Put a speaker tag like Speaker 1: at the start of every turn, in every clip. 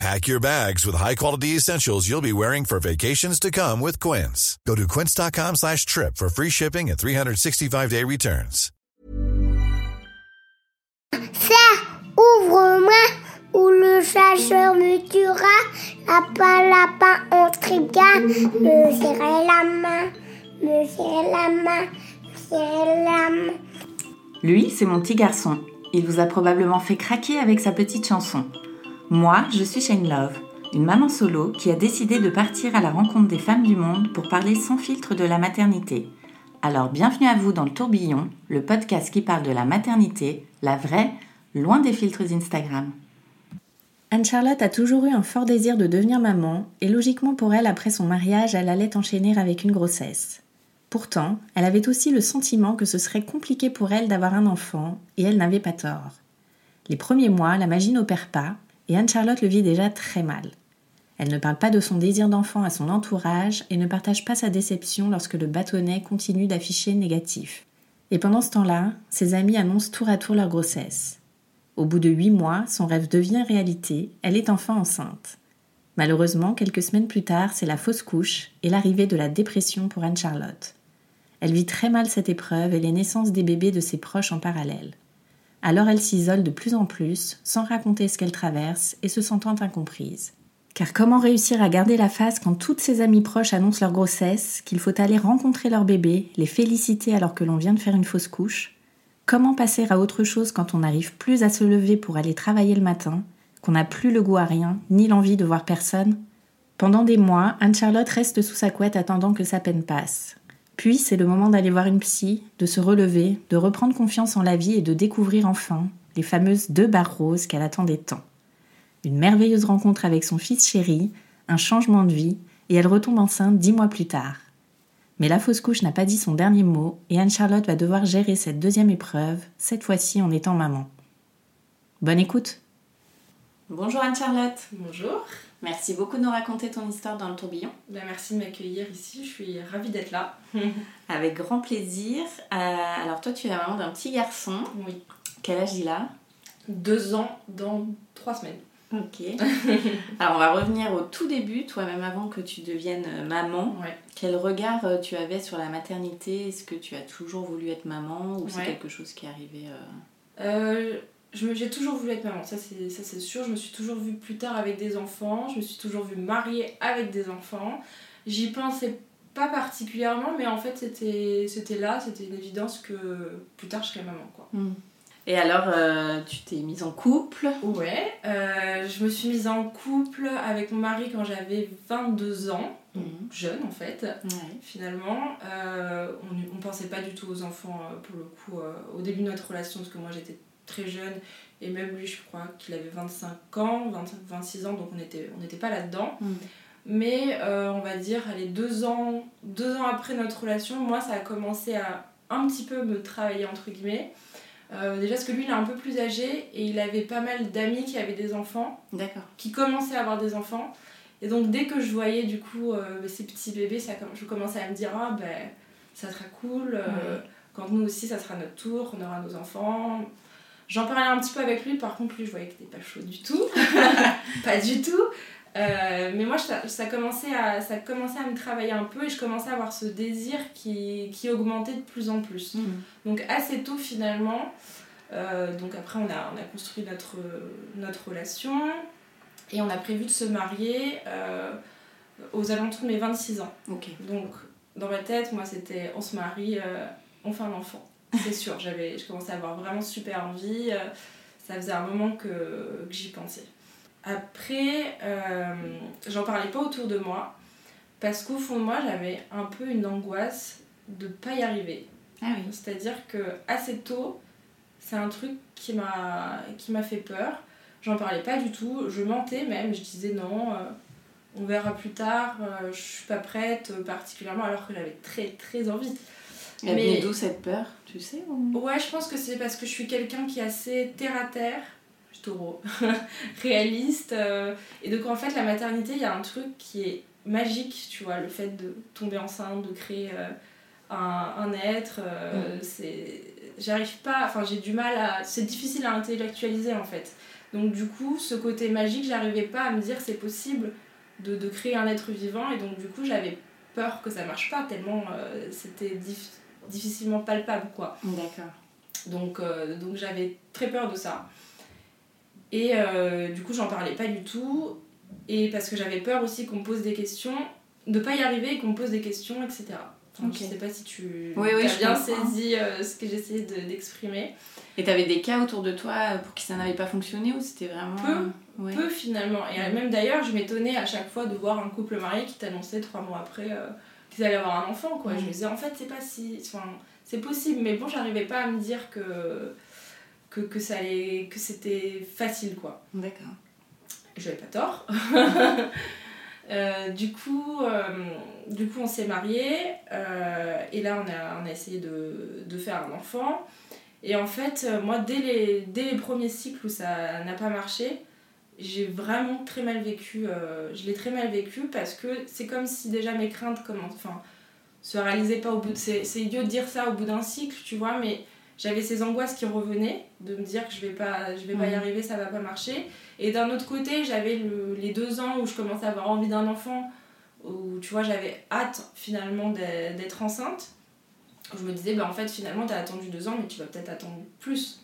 Speaker 1: Pack your bags with high-quality essentials you'll be wearing for vacations to come with Quince. Go to quince.com slash trip for free shipping and 365-day returns.
Speaker 2: Ça, ouvre-moi, ou le chasseur me tuera. Lapin, lapin, on triga. Me serrer la main, me serrer la main, me serrer la main.
Speaker 3: Lui, c'est mon petit garçon. Il vous a probablement fait craquer avec sa petite chanson. Moi, je suis Shane Love, une maman solo qui a décidé de partir à la rencontre des femmes du monde pour parler sans filtre de la maternité. Alors bienvenue à vous dans le tourbillon, le podcast qui parle de la maternité, la vraie, loin des filtres Instagram. Anne-Charlotte a toujours eu un fort désir de devenir maman, et logiquement pour elle, après son mariage, elle allait enchaîner avec une grossesse. Pourtant, elle avait aussi le sentiment que ce serait compliqué pour elle d'avoir un enfant, et elle n'avait pas tort. Les premiers mois, la magie n'opère pas, et Anne-Charlotte le vit déjà très mal. Elle ne parle pas de son désir d'enfant à son entourage et ne partage pas sa déception lorsque le bâtonnet continue d'afficher négatif. Et pendant ce temps-là, ses amis annoncent tour à tour leur grossesse. Au bout de huit mois, son rêve devient réalité, elle est enfin enceinte. Malheureusement, quelques semaines plus tard, c'est la fausse couche et l'arrivée de la dépression pour Anne-Charlotte. Elle vit très mal cette épreuve et les naissances des bébés de ses proches en parallèle. Alors elle s'isole de plus en plus, sans raconter ce qu'elle traverse et se sentant incomprise. Car comment réussir à garder la face quand toutes ses amies proches annoncent leur grossesse, qu'il faut aller rencontrer leur bébé, les féliciter alors que l'on vient de faire une fausse couche? Comment passer à autre chose quand on n'arrive plus à se lever pour aller travailler le matin, qu'on n'a plus le goût à rien, ni l'envie de voir personne? Pendant des mois, Anne-Charlotte reste sous sa couette attendant que sa peine passe. Puis c'est le moment d'aller voir une psy, de se relever, de reprendre confiance en la vie et de découvrir enfin les fameuses deux barres roses qu'elle attendait tant. Une merveilleuse rencontre avec son fils chéri, un changement de vie, et elle retombe enceinte dix mois plus tard. Mais la fausse couche n'a pas dit son dernier mot et Anne-Charlotte va devoir gérer cette deuxième épreuve, cette fois-ci en étant maman. Bonne écoute Bonjour Anne-Charlotte
Speaker 4: Bonjour,
Speaker 3: Merci beaucoup de nous raconter ton histoire dans le tourbillon.
Speaker 4: Ben, merci de m'accueillir ici, je suis ravie d'être là.
Speaker 3: Avec grand plaisir. Euh, alors toi tu es la maman d'un petit garçon.
Speaker 4: Oui,
Speaker 3: Quel âge il a?
Speaker 4: Deux ans dans trois semaines.
Speaker 3: Ok. Alors on va revenir au tout début, toi même avant que tu deviennes euh, maman.
Speaker 4: Ouais.
Speaker 3: Quel regard euh, tu avais sur la maternité? Est-ce que tu as toujours voulu être maman? Ou c'est quelque chose qui est arrivé euh,
Speaker 4: Euh, J'ai toujours voulu être maman, ça c'est sûr. Je me suis toujours vue plus tard avec des enfants, je me suis toujours vue mariée avec des enfants. J'y pensais pas particulièrement, mais en fait c'était là, c'était une évidence que plus tard je serais maman. quoi.
Speaker 3: Et alors euh, tu t'es mise en couple?
Speaker 4: Ouais, euh, je me suis mise en couple avec mon mari quand j'avais 22 ans, donc
Speaker 3: Mhm.
Speaker 4: jeune en fait. Finalement. Euh, on ne pensait pas du tout aux enfants euh, pour le coup au début de notre relation parce que moi j'étais très jeune et même lui je crois qu'il avait 25 ans, 25, 26 ans donc on n'était on n'était pas là-dedans.
Speaker 3: Mm.
Speaker 4: Mais euh, on va dire, allez, deux ans, deux ans après notre relation, moi ça a commencé à un petit peu me travailler entre guillemets. Euh, déjà parce que lui il est un peu plus âgé et il avait pas mal d'amis qui avaient des enfants qui commençaient à avoir des enfants. Et donc dès que je voyais du coup euh, ces petits bébés, ça, je commençais à me dire ah ben ça sera cool, euh, quand nous aussi ça sera notre tour, on aura nos enfants. J'en parlais un petit peu avec lui, par contre lui je voyais qu'il n'était pas chaud du tout, pas du tout. Euh, mais moi ça, ça, commençait à, ça commençait à me travailler un peu et je commençais à avoir ce désir qui, qui augmentait de plus en plus. Donc assez tôt finalement, euh, donc après on a, on a construit notre, notre relation et on a prévu de se marier euh, aux alentours de mes 26 ans. Donc dans ma tête, moi c'était on se marie, on fait un enfant. C'est sûr, j'avais, je commençais à avoir vraiment super envie. euh, ça faisait un moment que, que j'y pensais. Après, euh, j'en parlais pas autour de moi parce qu'au fond de moi j'avais un peu une angoisse de pas y arriver.
Speaker 3: Ah oui.
Speaker 4: C'est-à-dire que assez tôt, c'est un truc qui m'a qui m'a fait peur. J'en parlais pas du tout, je mentais même, je disais non, euh, on verra plus tard, euh, je suis pas prête particulièrement alors que j'avais très très envie.
Speaker 3: Elle venait d'où cette peur, tu sais
Speaker 4: Ouais, je pense que c'est parce que je suis quelqu'un qui est assez terre à terre, je taureau, réaliste. euh, et donc en fait, la maternité, il y a un truc qui est magique, tu vois, le fait de tomber enceinte, de créer euh, un, un être. euh, c'est J'arrive pas, enfin j'ai du mal à. C'est difficile à intellectualiser en fait. Donc du coup, ce côté magique, j'arrivais pas à me dire c'est possible de, de créer un être vivant et donc du coup j'avais peur que ça marche pas tellement euh, c'était difficilement palpable quoi.
Speaker 3: D'accord.
Speaker 4: Donc, euh, donc j'avais très peur de ça. Et euh, du coup, j'en parlais pas du tout. Et parce que j'avais peur aussi qu'on me pose des questions, de pas y arriver et qu'on me pose des questions, etc. Enfin,
Speaker 3: Ok.
Speaker 4: Je sais pas si tu
Speaker 3: Oui, oui,
Speaker 4: as
Speaker 3: je
Speaker 4: bien
Speaker 3: comprends.
Speaker 4: saisi euh, ce que j'essayais de- d'exprimer.
Speaker 3: Et t'avais des cas autour de toi pour qui ça n'avait pas fonctionné ou c'était vraiment.
Speaker 4: Peu.
Speaker 3: Ouais.
Speaker 4: Peu finalement. Et même d'ailleurs, je m'étonnais à chaque fois de voir un couple marié qui t'annonçait trois mois après euh, qu'ils allaient avoir un enfant. Quoi. Je me disais, en fait, c'est pas si. Enfin, c'est possible, mais bon, j'arrivais pas à me dire que, que, que, ça allait, que c'était facile. quoi.
Speaker 3: D'accord.
Speaker 4: J'avais pas tort. Euh, du, coup, euh, du coup, on s'est mariés euh, et là, on a, on a essayé de, de faire un enfant. Et en fait, moi, dès les, dès les premiers cycles où ça n'a pas marché, j'ai vraiment très mal vécu. euh, je l'ai très mal vécu parce que c'est comme si déjà mes craintes comment, enfin, se réalisaient pas au bout de. C'est c'est idiot de dire ça au bout d'un cycle, tu vois, mais j'avais ces angoisses qui revenaient de me dire que je vais pas, je vais pas y arriver, ça va pas marcher. Et d'un autre côté, j'avais le- les deux ans où je commençais à avoir envie d'un enfant, où tu vois, j'avais hâte finalement d'être d'être enceinte. Je me disais, bah en fait, finalement, t'as attendu deux ans, mais tu vas peut-être attendre plus.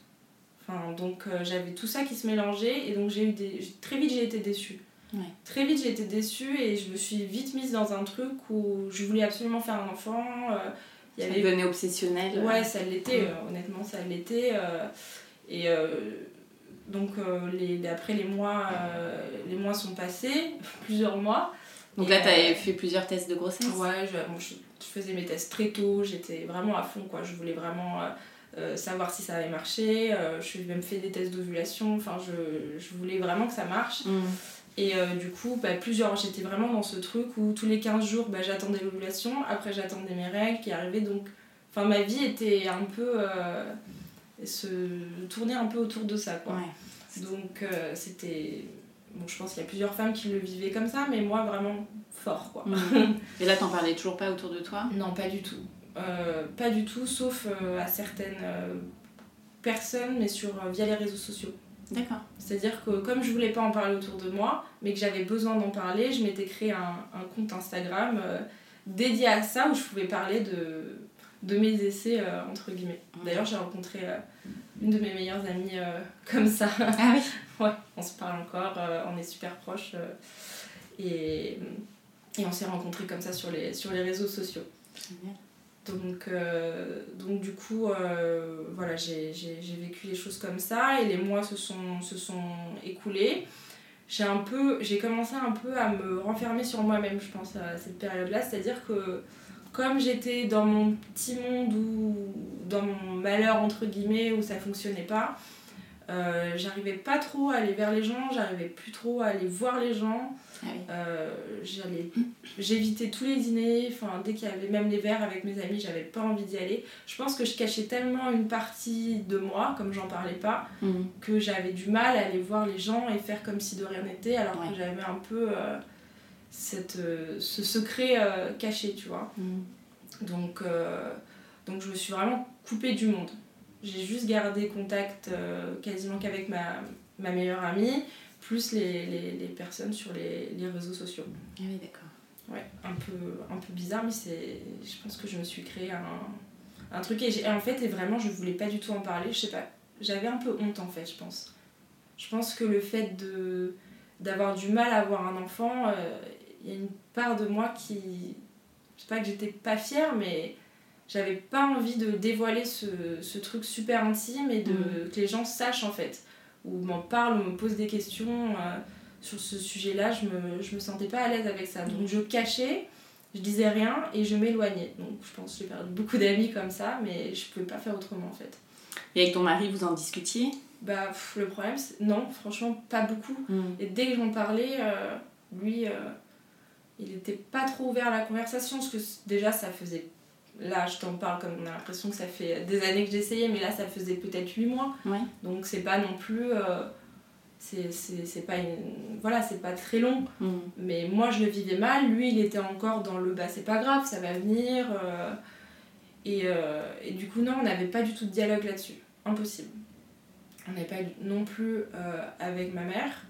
Speaker 4: Enfin, donc euh, j'avais tout ça qui se mélangeait, et donc j'ai eu des. Très vite, j'ai été déçue.
Speaker 3: Ouais.
Speaker 4: Très vite, j'ai été déçue, et je me suis vite mise dans un truc où je voulais absolument faire un enfant. euh, y
Speaker 3: Ça
Speaker 4: avait
Speaker 3: devenait obsessionnel.
Speaker 4: Ouais, ça l'était, euh, honnêtement, ça l'était. euh, et euh, donc, euh, les, après, les mois, euh, les mois sont passés, plusieurs mois.
Speaker 3: Donc
Speaker 4: Et,
Speaker 3: là,
Speaker 4: euh,
Speaker 3: t'avais fait plusieurs tests de grossesse?
Speaker 4: Ouais, je, bon, je, je faisais mes tests très tôt, j'étais vraiment à fond, quoi. Je voulais vraiment euh, euh, savoir si ça avait marché. euh, je suis même fait des tests d'ovulation, enfin, je, je voulais vraiment que ça marche.
Speaker 3: Mm.
Speaker 4: Et euh, du coup, bah, plusieurs, j'étais vraiment dans ce truc où tous les 15 jours, bah, j'attendais l'ovulation, après j'attendais mes règles qui arrivaient. Donc, enfin, ma vie était un peu. euh, se tournait un peu autour de ça, quoi.
Speaker 3: Ouais.
Speaker 4: Donc, c'était. Bon, je pense qu'il y a plusieurs femmes qui le vivaient comme ça, mais moi, vraiment fort, quoi.
Speaker 3: Mm. Et là, t'en parlais toujours pas autour de toi?
Speaker 4: Non, pas du tout. Euh, pas du tout, sauf euh, à certaines euh, personnes, mais sur, via les réseaux sociaux.
Speaker 3: D'accord.
Speaker 4: C'est-à-dire que comme je voulais pas en parler autour de moi, mais que j'avais besoin d'en parler, je m'étais créé un, un compte Instagram euh, dédié à ça où je pouvais parler de, de mes essais, euh, entre guillemets. D'ailleurs, j'ai rencontré euh, une de mes meilleures amies comme ça.
Speaker 3: Ah oui
Speaker 4: ouais, on se parle encore, on est super proches. et, et on s'est rencontrés comme ça sur les, sur les réseaux sociaux.
Speaker 3: Génial.
Speaker 4: Donc, euh, donc du coup, euh, voilà, j'ai vécu les choses comme ça et les mois se sont, se sont écoulés. J'ai commencé un peu à me renfermer sur moi-même, je pense, à cette période-là. C'est-à-dire que comme j'étais dans mon petit monde ou dans mon malheur, entre guillemets, où ça fonctionnait pas, euh, j'arrivais pas trop à aller vers les gens, j'arrivais plus trop à aller voir les gens.
Speaker 3: Ah oui.
Speaker 4: Euh, j'allais j'évitais tous les dîners enfin dès qu'il y avait même les verres avec mes amis j'avais pas envie d'y aller je pense que je cachais tellement une partie de moi comme j'en parlais pas
Speaker 3: Mm.
Speaker 4: que j'avais du mal à aller voir les gens et faire comme si de rien n'était alors
Speaker 3: Ouais.
Speaker 4: que j'avais un peu euh, cette, euh, ce secret caché tu vois
Speaker 3: Mm.
Speaker 4: donc, donc je me suis vraiment coupée du monde. J'ai juste gardé contact quasiment qu'avec ma, ma meilleure amie, plus les, les, les personnes sur les, les réseaux sociaux.
Speaker 3: Ah oui, d'accord.
Speaker 4: Ouais, un peu, un peu bizarre, mais c'est, je pense que je me suis créé un, un truc. Et, en fait, et vraiment, je voulais pas du tout en parler. Je sais pas, j'avais un peu honte en fait, je pense. Je pense que le fait de, d'avoir du mal à avoir un enfant, euh, il y a une part de moi qui. Je sais pas que j'étais pas fière, mais j'avais pas envie de dévoiler ce, ce truc super intime et de,
Speaker 3: Mhm.
Speaker 4: que les gens sachent en fait. Ou m'en parlent, ou me posent des questions. euh, sur ce sujet-là, je me, je me sentais pas à l'aise avec ça. Donc je cachais, je disais rien et je m'éloignais. Donc je pense que j'ai perdu beaucoup d'amis comme ça, mais je pouvais pas faire autrement en fait.
Speaker 3: Et avec ton mari, vous en discutiez?
Speaker 4: Bah pff, le problème, c'est non, franchement pas beaucoup. Et dès que j'en parlais, euh, lui, euh, il était pas trop ouvert à la conversation parce que déjà ça faisait là, je t'en parle comme on a l'impression que ça fait des années que j'ai essayé, mais là, ça faisait peut-être 8 mois.
Speaker 3: Ouais.
Speaker 4: Donc, c'est pas non plus. euh, c'est- pas une. Voilà, c'est pas très long.
Speaker 3: Mm.
Speaker 4: Mais moi, je le vivais mal. Lui, il était encore dans le bah, c'est pas grave, ça va venir. euh, et, euh, et du coup, non, on n'avait pas du tout de dialogue là-dessus. Impossible. On n'avait pas non plus euh, avec ma mère,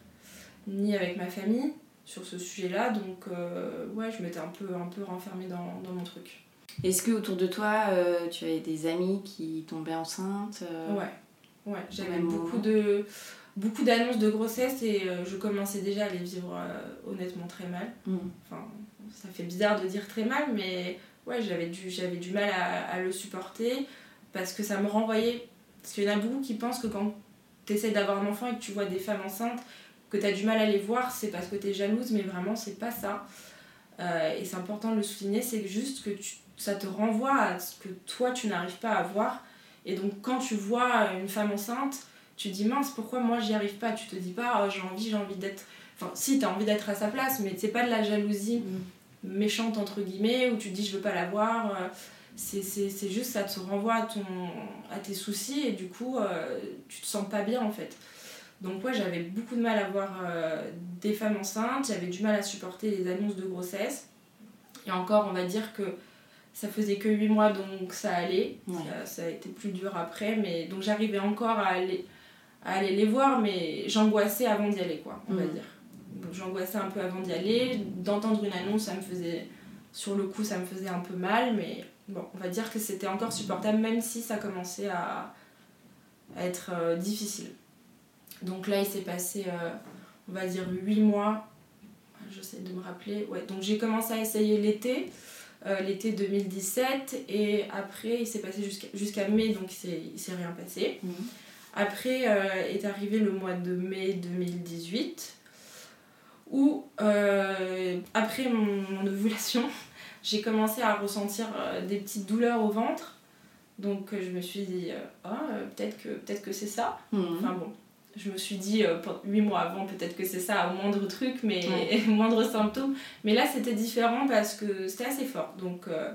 Speaker 4: ni avec ma famille sur ce sujet-là. Donc, euh, ouais, je m'étais un peu, un peu renfermée dans, dans mon truc.
Speaker 3: Est-ce que autour de toi, euh, tu avais des amis qui tombaient enceintes euh,
Speaker 4: Ouais, ouais. J'avais beaucoup de beaucoup d'annonces de grossesse et euh, je commençais déjà à les vivre honnêtement très mal.
Speaker 3: Mm.
Speaker 4: Enfin, ça fait bizarre de dire très mal, mais ouais, j'avais du, j'avais du mal à, à le supporter parce que ça me renvoyait. Parce qu'il y en a beaucoup qui pensent que quand tu essaies d'avoir un enfant et que tu vois des femmes enceintes, que tu as du mal à les voir, c'est parce que tu es jalouse, mais vraiment, c'est pas ça. Et c'est important de le souligner, c'est juste que tu- ça te renvoie à ce que toi, tu n'arrives pas à voir. Et donc, quand tu vois une femme enceinte, tu te dis mince, pourquoi moi j'y arrive pas? Tu te dis pas, oh, j'ai envie, j'ai envie d'être. Enfin, si, t'as envie d'être à sa place, mais c'est pas de la jalousie
Speaker 3: Mm.
Speaker 4: méchante, entre guillemets, où tu te dis je veux pas la voir. euh, C'est c'est- c'est juste, ça te renvoie à, ton, à tes soucis et du coup, euh, tu te sens pas bien en fait. Donc, ouais, j'avais beaucoup de mal à voir euh, des femmes enceintes, j'avais du mal à supporter les annonces de grossesse. Et encore, on va dire que ça faisait que 8 mois donc ça allait.
Speaker 3: Ouais.
Speaker 4: Ça, ça a été plus dur après, mais donc j'arrivais encore à aller, à aller les voir, mais j'angoissais avant d'y aller, quoi, on va
Speaker 3: Mhm.
Speaker 4: dire. Donc j'angoissais un peu avant d'y aller. D'entendre une annonce, ça me faisait. Sur le coup, ça me faisait un peu mal, mais bon, on va dire que c'était encore supportable, même si ça commençait à, à être euh, difficile. Donc là, il s'est passé, euh, on va dire, 8 mois. J'essaie de me rappeler. Ouais, donc j'ai commencé à essayer l'été, euh, l'été 2017, et après, il s'est passé jusqu'à mai, donc il s'est- rien passé.
Speaker 3: Mhm.
Speaker 4: Après euh, est arrivé le mois de mai 2018, où euh, après mon, mon ovulation, j'ai commencé à ressentir des petites douleurs au ventre. Donc je me suis dit, ah, euh, peut-être que, peut que c'est ça.
Speaker 3: Mhm.
Speaker 4: Enfin bon, je me suis dit, euh, huit mois avant, peut-être que c'est ça, au moindre truc, mais
Speaker 3: Ouais.
Speaker 4: moindre symptôme. Mais là, c'était différent parce que c'était assez fort. Donc, euh,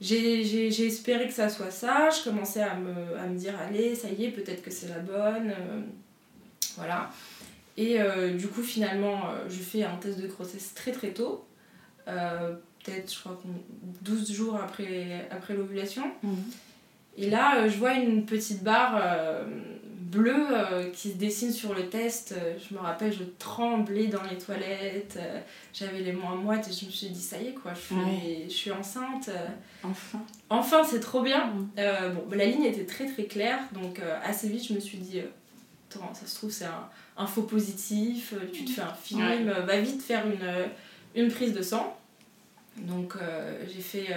Speaker 4: j'ai espéré que ça soit ça. Je commençais à me, à me dire, allez, ça y est, peut-être que c'est la bonne. euh, voilà. Et euh, du coup, finalement, je fais un test de grossesse très très tôt. Peut-être, je crois, qu'on- 12 jours après, après l'ovulation.
Speaker 3: Mhm.
Speaker 4: Et là, je vois une petite barre bleue euh, qui se dessine sur le test. Euh, Je me rappelle, je tremblais dans les toilettes. euh, J'avais les mains moites et je me suis dit, ça y est, quoi, je suis,
Speaker 3: Ouais.
Speaker 4: je suis enceinte.
Speaker 3: Enfin.
Speaker 4: Enfin, c'est trop bien. Euh, bon, bah, la ligne était très très claire, donc assez vite, je me suis dit, attends, ça se trouve, c'est un, un faux positif, tu te fais un film,
Speaker 3: Ouais.
Speaker 4: va vite faire une, une prise de sang. Donc, j'ai fait,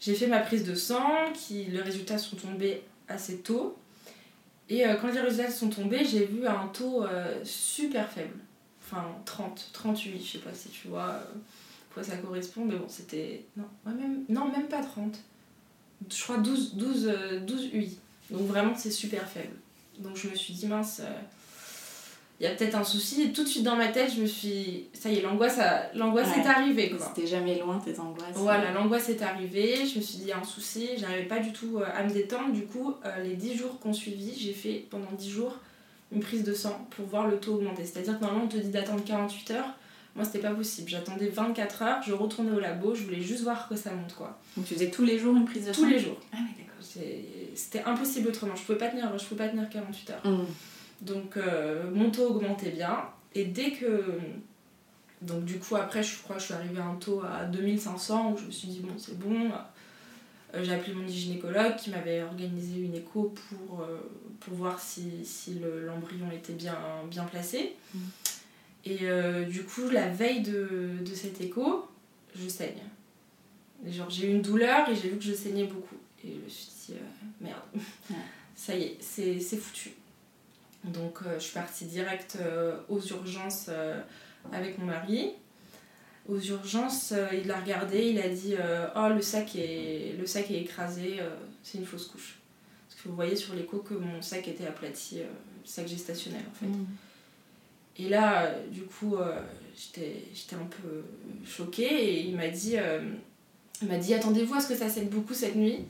Speaker 4: j'ai fait ma prise de sang, qui, les résultats sont tombés assez tôt. Et euh, quand les résultats sont tombés, j'ai vu un taux euh, super faible. Enfin, 30, 38, je sais pas si tu vois euh, quoi ça correspond, mais bon, c'était. Non, même, pas 30 je crois 12, 12, euh, 12 UI. Donc vraiment, c'est super faible. Donc je me suis dit, mince, il y a peut-être un souci. Et tout de suite dans ma tête, je me suis. Ça y est, l'angoisse a- l'angoisse
Speaker 3: Ouais.
Speaker 4: est arrivée. Quoi.
Speaker 3: C'était jamais loin tes angoisses.
Speaker 4: Voilà, l'angoisse est arrivée. Je me suis dit, il y a un souci. J'arrivais pas du tout euh, à me détendre. Du coup, euh, les 10 jours qu'on suivit, j'ai fait pendant 10 jours une prise de sang pour voir le taux augmenter. C'est-à-dire que normalement, on te dit d'attendre 48 heures. Moi, c'était pas possible. J'attendais 24 heures, je retournais au labo, je voulais juste voir que ça monte, quoi.
Speaker 3: Donc tu faisais tous les jours une prise de sang
Speaker 4: Tous les jours.
Speaker 3: Ah oui, d'accord.
Speaker 4: C'était impossible autrement. Je pouvais pas tenir, je pouvais pas tenir 48 heures.
Speaker 3: Mhm.
Speaker 4: Donc euh, mon taux augmentait bien. Et dès que. Donc du coup, après, je crois que je suis arrivée à un taux à 2500 où je me suis dit, bon, c'est bon. Euh, J'ai appelé mon gynécologue qui m'avait organisé une écho pour, euh, pour voir si, si le- l'embryon était bien, bien placé.
Speaker 3: Mhm.
Speaker 4: Et euh, du coup, la veille de, de cette écho, je saigne. Et genre, j'ai eu une douleur et j'ai vu que je saignais beaucoup. Et je me suis dit, euh, merde,
Speaker 3: Ouais.
Speaker 4: ça y est, c'est c'est foutu. Donc euh, je suis partie direct euh, aux urgences euh, avec mon mari. Aux urgences, il l'a regardé, il a dit Oh, le sac est, le sac est écrasé, c'est une fausse couche. Parce que vous voyez sur l'écho que mon sac était aplati, sac gestationnel en fait.
Speaker 3: Mhm.
Speaker 4: Et là, du coup, euh, j'étais un peu choquée et il m'a dit euh, Elle m'a dit attendez-vous à ce que ça saigne beaucoup cette nuit.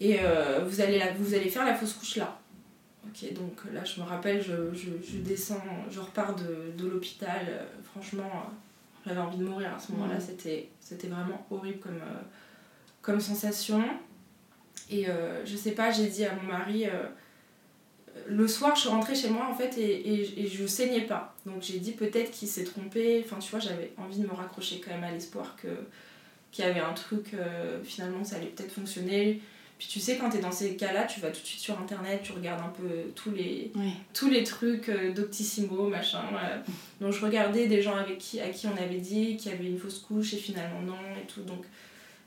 Speaker 4: Et euh, vous, allez vous allez faire la fausse couche là. Ok, donc là je me rappelle, je, descends, je repars de, l'hôpital. Euh, franchement, euh, j'avais envie de mourir à ce moment-là. C'était, c'était vraiment horrible comme, comme sensation. Et je sais pas, j'ai dit à mon mari le soir, je suis rentrée chez moi en fait et, et, je saignais pas. Donc j'ai dit peut-être qu'il s'est trompé. Enfin, tu vois, j'avais envie de me raccrocher quand même à l'espoir que qu'il y avait un truc, finalement, ça allait peut-être fonctionner. Puis tu sais, quand tu es dans ces cas-là, tu vas tout de suite sur internet, tu regardes un peu tous les, tous les trucs euh, d'Octissimo, machin. Donc je regardais des gens avec qui, à qui on avait dit qu'il y avait une fausse couche et finalement non et tout. Donc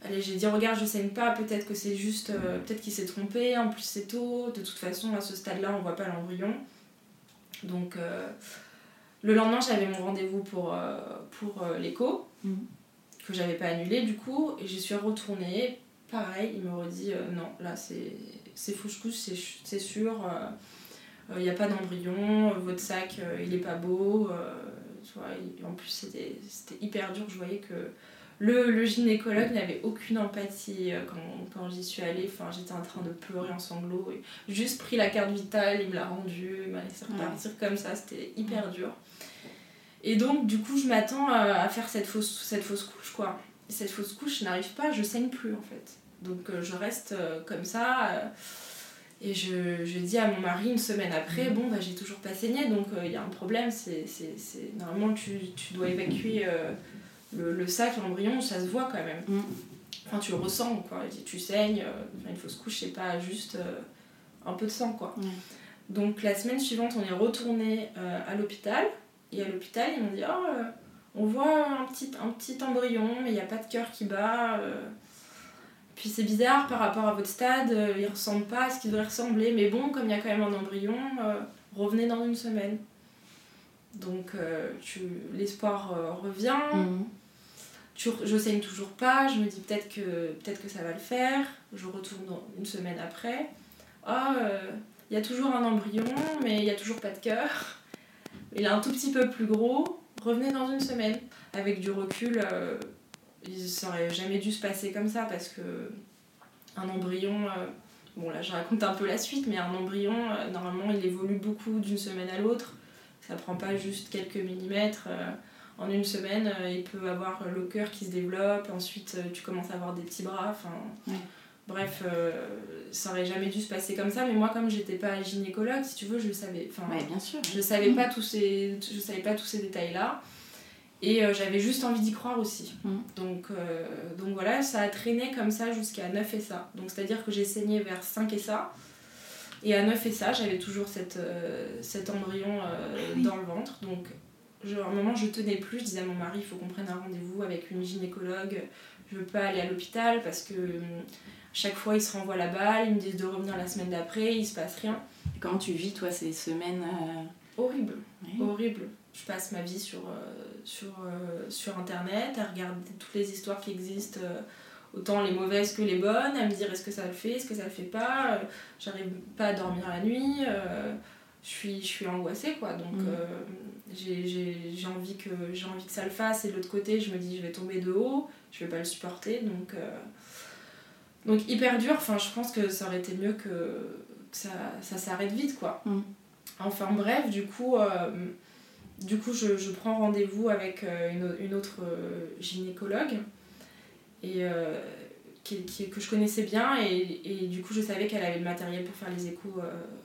Speaker 4: allez, j'ai dit, regarde, je saigne pas, peut-être que c'est juste, euh, peut-être qu'il s'est trompé, en plus c'est tôt. De toute façon, à ce stade-là, on voit pas l'embryon. Donc euh, le lendemain, j'avais mon rendez-vous pour, pour l'écho, mhm. que j'avais pas annulé du coup, et j'y suis retournée pareil, il me redit euh, non, là c'est fouche-couche, c'est sûr, il euh, n'y euh, a pas d'embryon, votre sac il est pas beau. tu vois, en plus c'était hyper dur, je voyais que le, le gynécologue n'avait aucune empathie quand, quand j'y suis allée. Enfin, j'étais en train de pleurer en sanglots. Et juste pris la carte vitale, il me l'a rendue, il m'a laissé repartir comme ça. C'était hyper dur. Et donc, du coup, je m'attends à faire cette fausse, cette fausse couche, quoi. cette fausse couche, je n'arrive pas, je saigne plus, en fait. Donc euh, je reste euh, comme ça. Euh, et je, je, dis à mon mari une semaine après, mm. bon, bah, j'ai toujours pas saigné, donc il y a un problème. c'est Normalement, tu, tu dois évacuer le, le, sac, l'embryon, ça se voit quand même. Mm. Enfin, tu le ressens, quoi. Tu saignes, une fausse couche, c'est pas juste un peu de sang, quoi. Donc la semaine suivante, on est retourné à l'hôpital. Et à l'hôpital, ils m'ont dit, oh, on voit un petit, un petit embryon, mais il n'y a pas de cœur qui bat. Puis c'est bizarre par rapport à votre stade, euh, il ressemble pas à ce qu'il devrait ressembler, mais bon, comme il y a quand même un embryon, euh, revenez dans une semaine. Donc euh, l'espoir revient, mhm. je saigne toujours pas, je me dis peut-être que, peut que ça va le faire, je retourne une semaine après. Ah, il y a toujours un embryon, mais il n'y a toujours pas de cœur. Il est un tout petit peu plus gros, revenez dans une semaine. Avec du recul, ça aurait jamais dû se passer comme ça parce que un embryon, euh, bon là je raconte un peu la suite, mais un embryon, euh, normalement il évolue beaucoup d'une semaine à l'autre. Ça prend pas juste quelques millimètres. Euh, en une semaine, il peut avoir le cœur qui se développe, ensuite tu commences à avoir des petits bras. Enfin, Bref, ça aurait jamais dû se passer comme ça, mais moi comme j'étais pas gynécologue, si tu veux, je savais. Enfin,
Speaker 3: bien sûr.
Speaker 4: Je savais pas tous ces, je savais pas tous ces détails là. Et euh, j'avais juste envie d'y croire aussi. Mm. Donc, euh, donc voilà, ça a traîné comme ça jusqu'à 9 SA. Donc c'est-à-dire que j'ai saigné vers 5 SA. Et à 9 SA, j'avais toujours cette, euh, cet embryon dans le ventre. Donc à un moment, je tenais plus. Je disais à mon mari, il faut qu'on prenne un rendez-vous avec une gynécologue. Je veux pas aller à l'hôpital parce que chaque fois, ils se renvoient la balle. Ils me disent de revenir la semaine d'après. Il se passe rien.
Speaker 3: Et comment tu vis, toi, ces semaines
Speaker 4: je passe ma vie sur, euh, sur, euh, sur internet à regarder toutes les histoires qui existent euh, autant les mauvaises que les bonnes, à me dire est-ce que ça le fait, est-ce que ça le fait pas, j'arrive pas à dormir la nuit, je, suis, je suis angoissée quoi, donc mm. j'ai envie, que, envie que ça le fasse et de l'autre côté je me dis je vais tomber de haut, je vais pas le supporter, donc, donc hyper dur, enfin je pense que ça aurait été mieux que, ça, ça s'arrête vite quoi. Mm. Enfin bref, du coup du coup, je, je prends rendez-vous avec euh, une, une, autre euh, gynécologue et, euh, qui, qui, que je connaissais bien et, et, du coup je savais qu'elle avait le matériel pour faire les échos.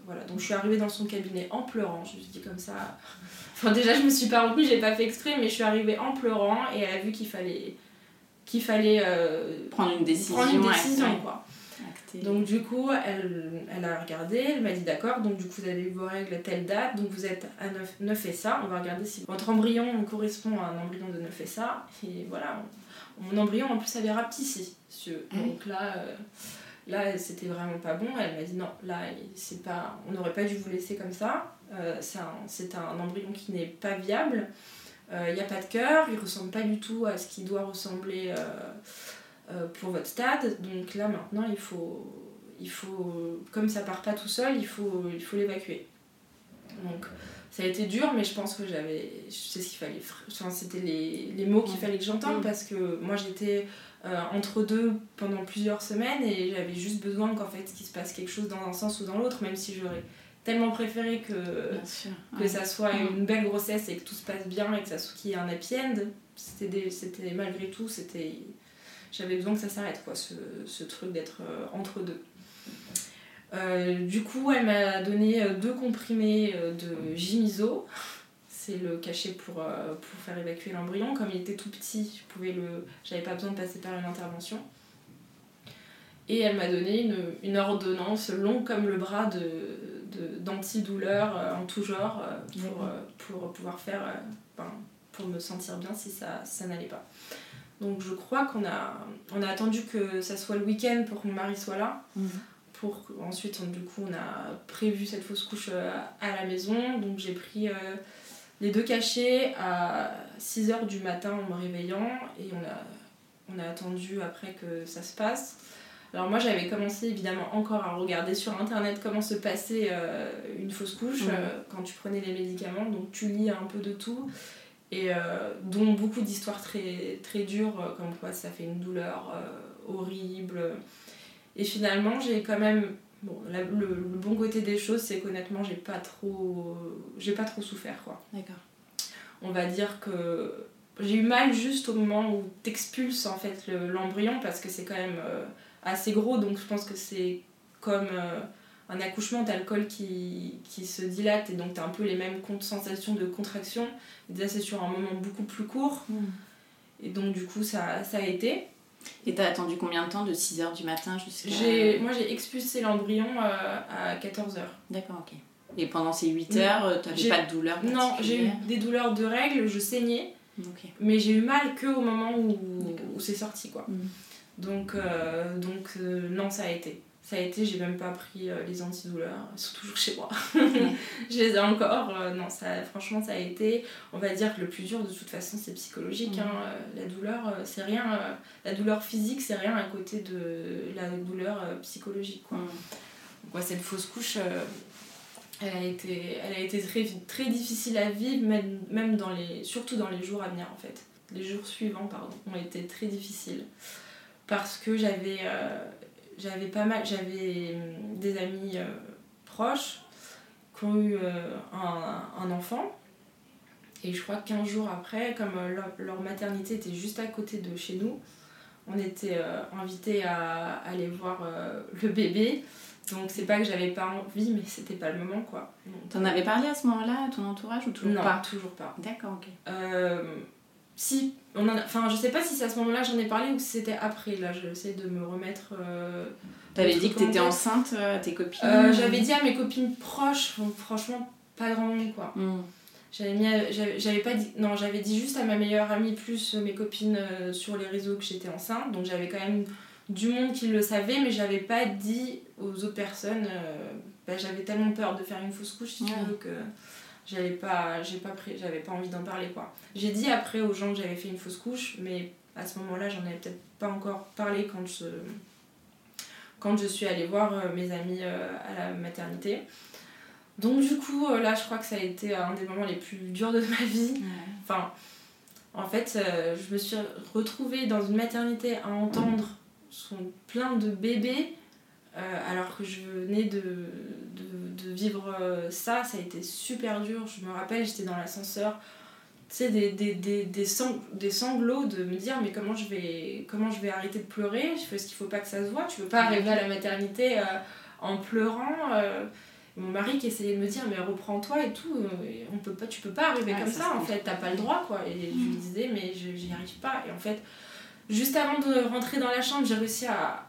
Speaker 4: voilà. Donc je suis arrivée dans son cabinet en pleurant, je me suis dit comme ça. Enfin déjà je me suis pas retenue, j'ai pas fait exprès, mais je suis arrivée en pleurant et elle a vu qu'il fallait, qu'il fallait
Speaker 3: prendre une décision.
Speaker 4: Prendre une décision quoi. Donc du coup, elle, elle a regardé, elle m'a dit d'accord, donc du coup vous avez eu vos règles à telle date, donc vous êtes à 9, 9 SA, on va regarder si votre embryon correspond à un embryon de 9 SA, et voilà, mon embryon en plus avait rapetissé. Ah donc là, euh, là c'était vraiment pas bon, elle m'a dit non, là c'est pas, on n'aurait pas dû vous laisser comme ça, euh, c'est un, un, embryon qui n'est pas viable, il euh, n'y a pas de cœur, il ressemble pas du tout à ce qui doit ressembler pour votre stade. Donc là maintenant il faut, il faut comme ça part pas tout seul, il faut il faut l'évacuer. Donc ça a été dur, mais je pense que j'avais. Je sais ce qu'il fallait. Enfin, c'était les, les mots qu'il fallait que j'entende parce que moi j'étais euh, entre deux pendant plusieurs semaines et j'avais juste besoin qu'en fait qu'il se passe quelque chose dans un sens ou dans l'autre, même si j'aurais tellement préféré que, que ça soit une belle grossesse et que tout se passe bien et que ça qu'il y ait un happy end. C'était c'était malgré tout, c'était j'avais besoin que ça s'arrête quoi, ce, ce truc d'être euh, entre deux. Euh, du coup, elle m'a donné euh, deux comprimés euh, de Gimiso. C'est le cachet pour, pour faire évacuer l'embryon. Comme il était tout petit, je pouvais le... j'avais pas besoin de passer par une intervention. Et elle m'a donné une, une, ordonnance longue comme le bras de, de, d'antidouleur en tout genre pour, pour pouvoir faire, pour me sentir bien si ça, ça n'allait pas. Donc je crois qu'on a, on a attendu que ça soit le week-end pour que mon mari soit là. Mhm. Pour ensuite du coup on a prévu cette fausse couche euh, à la maison. Donc j'ai pris euh, les deux cachets à 6h du matin en me réveillant et on a, on a attendu après que ça se passe. Alors moi j'avais commencé évidemment encore à regarder sur internet comment se passait euh, une fausse couche quand tu prenais les médicaments. Donc tu lis un peu de tout et dont beaucoup d'histoires très, très dures comme quoi ça fait une douleur horrible et finalement, j'ai quand même. Bon, le, bon côté des choses, c'est qu'honnêtement, j'ai pas trop. J'ai pas trop souffert, quoi.
Speaker 3: D'accord.
Speaker 4: On va dire que. J'ai eu mal juste au moment où t'expulses en fait l'embryon parce que c'est quand même euh, assez gros, donc je pense que c'est comme euh, un accouchement, t'as le col qui, qui se dilate et donc t'as un peu les mêmes sensations de contraction. Déjà, c'est sur un moment beaucoup plus court. Hmm. Et donc, du coup, ça, ça a été.
Speaker 3: Et t'as attendu combien de temps De 6h du matin jusqu'à...
Speaker 4: Moi j'ai expulsé l'embryon euh, à 14h.
Speaker 3: D'accord, ok. Et pendant ces 8 heures, euh, t'avais pas de douleur
Speaker 4: Non, j'ai eu des douleurs de règles, je saignais. Mais j'ai eu mal que au moment où, où c'est sorti quoi. Mm. Donc, euh, donc non, ça a été ça a été, j'ai même pas pris euh, les antidouleurs, ils sont toujours chez moi. je les ai encore. Euh, non, ça, franchement, ça a été. On va dire que le plus dur de toute façon, c'est psychologique. Hein, euh, la douleur, c'est rien. la douleur physique, c'est rien à côté de la douleur psychologique. Quoi. Donc, cette fausse couche, elle a été, elle a été très, très difficile à vivre, même, même dans les, surtout dans les jours à venir en fait. Les jours suivants, pardon, ont été très difficiles. Parce que j'avais j'avais pas mal, j'avais hum, des amis euh, proches qui ont eu euh, un, un, enfant. Et je crois que 15 jours après, comme euh, leur, maternité était juste à côté de chez nous, on était invités à, aller voir le bébé. Donc c'est pas que j'avais pas envie, mais c'était pas le moment quoi.
Speaker 3: T'en avais parlé à ce moment-là à ton entourage ou toujours
Speaker 4: non,
Speaker 3: pas?
Speaker 4: toujours pas.
Speaker 3: D'accord, ok
Speaker 4: si on en enfin je sais pas si c'est à ce moment-là j'en ai parlé ou si c'était après là j'essaie de me remettre euh,
Speaker 3: t'avais dit que t'étais enceinte euh, à tes copines
Speaker 4: euh, j'avais dit à mes copines proches franchement pas grand monde quoi. Hmm. j'avais mis j'avais pas dit non j'avais dit juste à ma meilleure amie plus mes copines sur les réseaux que j'étais enceinte donc j'avais quand même du monde qui le savait mais j'avais pas dit aux autres personnes bah, j'avais tellement peur de faire une fausse couche si tu veux que j'avais pas j'ai pas pris j'avais pas envie d'en parler quoi. J'ai dit après aux gens que j'avais fait une fausse couche mais à ce moment là j'en avais peut-être pas encore parlé quand je quand je suis allée voir euh, mes amis euh, à la maternité. Donc du coup euh, là je crois que ça a été un des moments les plus durs de ma vie. Enfin en fait je me suis retrouvée dans une maternité à entendre son plein de bébés alors que je venais de, de vivre euh, ça, ça a été super dur. Je me rappelle, j'étais dans l'ascenseur, tu sais, des, des, des, des, des, sanglots de me dire mais comment je vais, comment je vais arrêter de pleurer? Est-ce qu'il faut pas que ça se voit? Tu veux pas arriver à la maternité euh, en pleurant euh? mon mari qui essayait de me dire mais reprends-toi et tout on peut pas tu peux pas arriver comme ça, en fait t'as pas le droit quoi et je lui mm. disais mais j'y arrive pas et en fait juste avant de rentrer dans la chambre j'ai réussi à,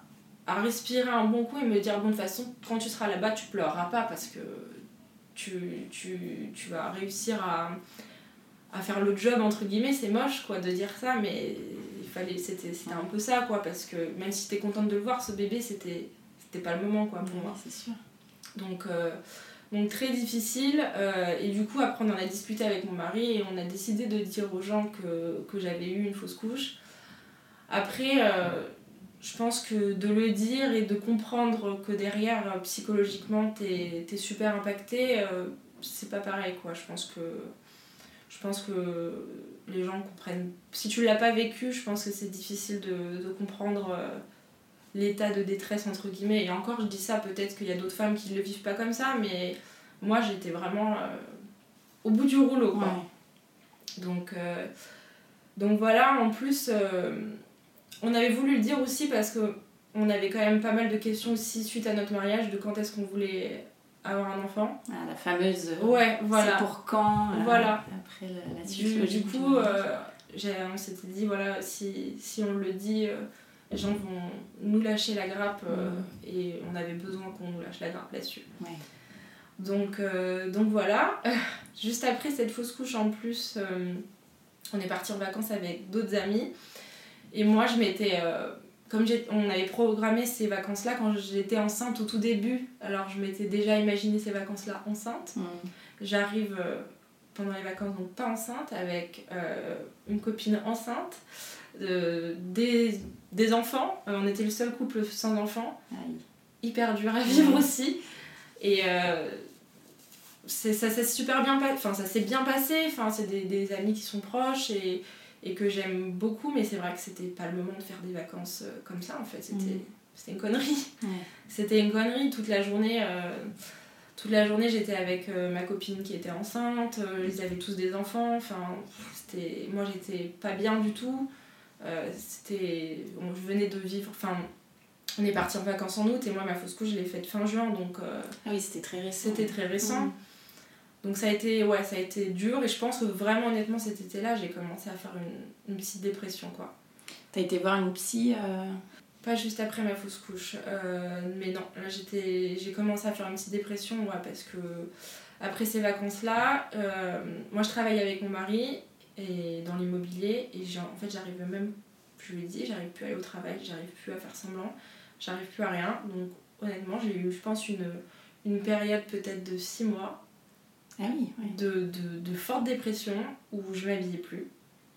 Speaker 4: à respirer un bon coup et me dire bon de toute façon quand tu seras là-bas tu pleureras pas parce que tu, tu, tu vas réussir à, à faire le job entre guillemets c'est moche quoi de dire ça mais il fallait c'était un peu ça quoi parce que même si t'es contente de le voir ce bébé c'était c'était pas le moment quoi pour moi.
Speaker 3: C'est sûr.
Speaker 4: Donc euh, donc très difficile euh, et du coup après on en a discuté avec mon mari et on a décidé de dire aux gens que, que j'avais eu une fausse couche. Après euh, je pense que de le dire et de comprendre que derrière, euh, psychologiquement, t'es es super impacté, euh, c'est pas pareil quoi. Je pense que je pense que les gens comprennent. Si tu l'as pas vécu, je pense que c'est difficile de, de comprendre euh, l'état de détresse entre guillemets. Et encore, je dis ça, peut-être qu'il y a d'autres femmes qui ne le vivent pas comme ça, mais moi j'étais vraiment euh, au bout du rouleau quoi. Donc, donc voilà, en plus, on avait voulu le dire aussi parce que on avait quand même pas mal de questions aussi suite à notre mariage de quand est-ce qu'on voulait avoir un enfant.
Speaker 3: Ah, la fameuse.
Speaker 4: Euh, ouais, voilà.
Speaker 3: C'est pour quand
Speaker 4: euh, Voilà.
Speaker 3: Après la,
Speaker 4: du, du, coup, euh, on s'était dit, voilà, si, si on le dit, les gens vont nous lâcher la grappe mm. et on avait besoin qu'on nous lâche la grappe là-dessus.
Speaker 3: Ouais.
Speaker 4: Donc, donc voilà. Juste après cette fausse couche, en plus, on est parti en vacances avec d'autres amis. Et moi, je m'étais comme on avait programmé ces vacances-là quand j'étais enceinte au tout début, alors je m'étais déjà imaginé ces vacances-là enceinte.
Speaker 3: Mm.
Speaker 4: J'arrive euh, pendant les vacances, donc pas enceinte, avec euh, une copine enceinte, des, des, enfants. Euh, on était le seul couple sans enfants. Hyper dur à vivre aussi. Et ça s'est super bien, enfin, ça s'est bien passé. Enfin, c'est des, des amis qui sont proches et et que j'aime beaucoup, mais c'est vrai que c'était pas le moment de faire des vacances euh, comme ça en fait. C'était mm. une connerie. C'était une connerie toute la journée. Euh, toute la journée, j'étais avec euh, ma copine qui était enceinte, ils avaient tous des enfants. Enfin, c'était moi, j'étais pas bien du tout. c'était, je venais de vivre. Enfin, on est parti en vacances en août et moi, ma fausse couche, je l'ai faite fin juin, donc.
Speaker 3: ah oui, c'était très récent.
Speaker 4: C'était très récent. Mm. Donc ça a été, ouais, ça a été dur et je pense que vraiment honnêtement cet été-là, j'ai commencé à faire une, une, petite dépression quoi.
Speaker 3: T'as été voir une psy euh...
Speaker 4: Pas juste après ma fausse couche, euh, mais non, là j'étais, j'ai commencé à faire une petite dépression ouais, parce que après ces vacances-là, euh, moi je travaille avec mon mari et dans l'immobilier et en fait j'arrive même, je lui ai dit, j'arrive plus à aller au travail, j'arrive plus à faire semblant, j'arrive plus à rien. Donc honnêtement j'ai eu je pense une, une période peut-être de 6 mois
Speaker 3: ah oui,
Speaker 4: de, de, de, forte dépression où je m'habillais plus.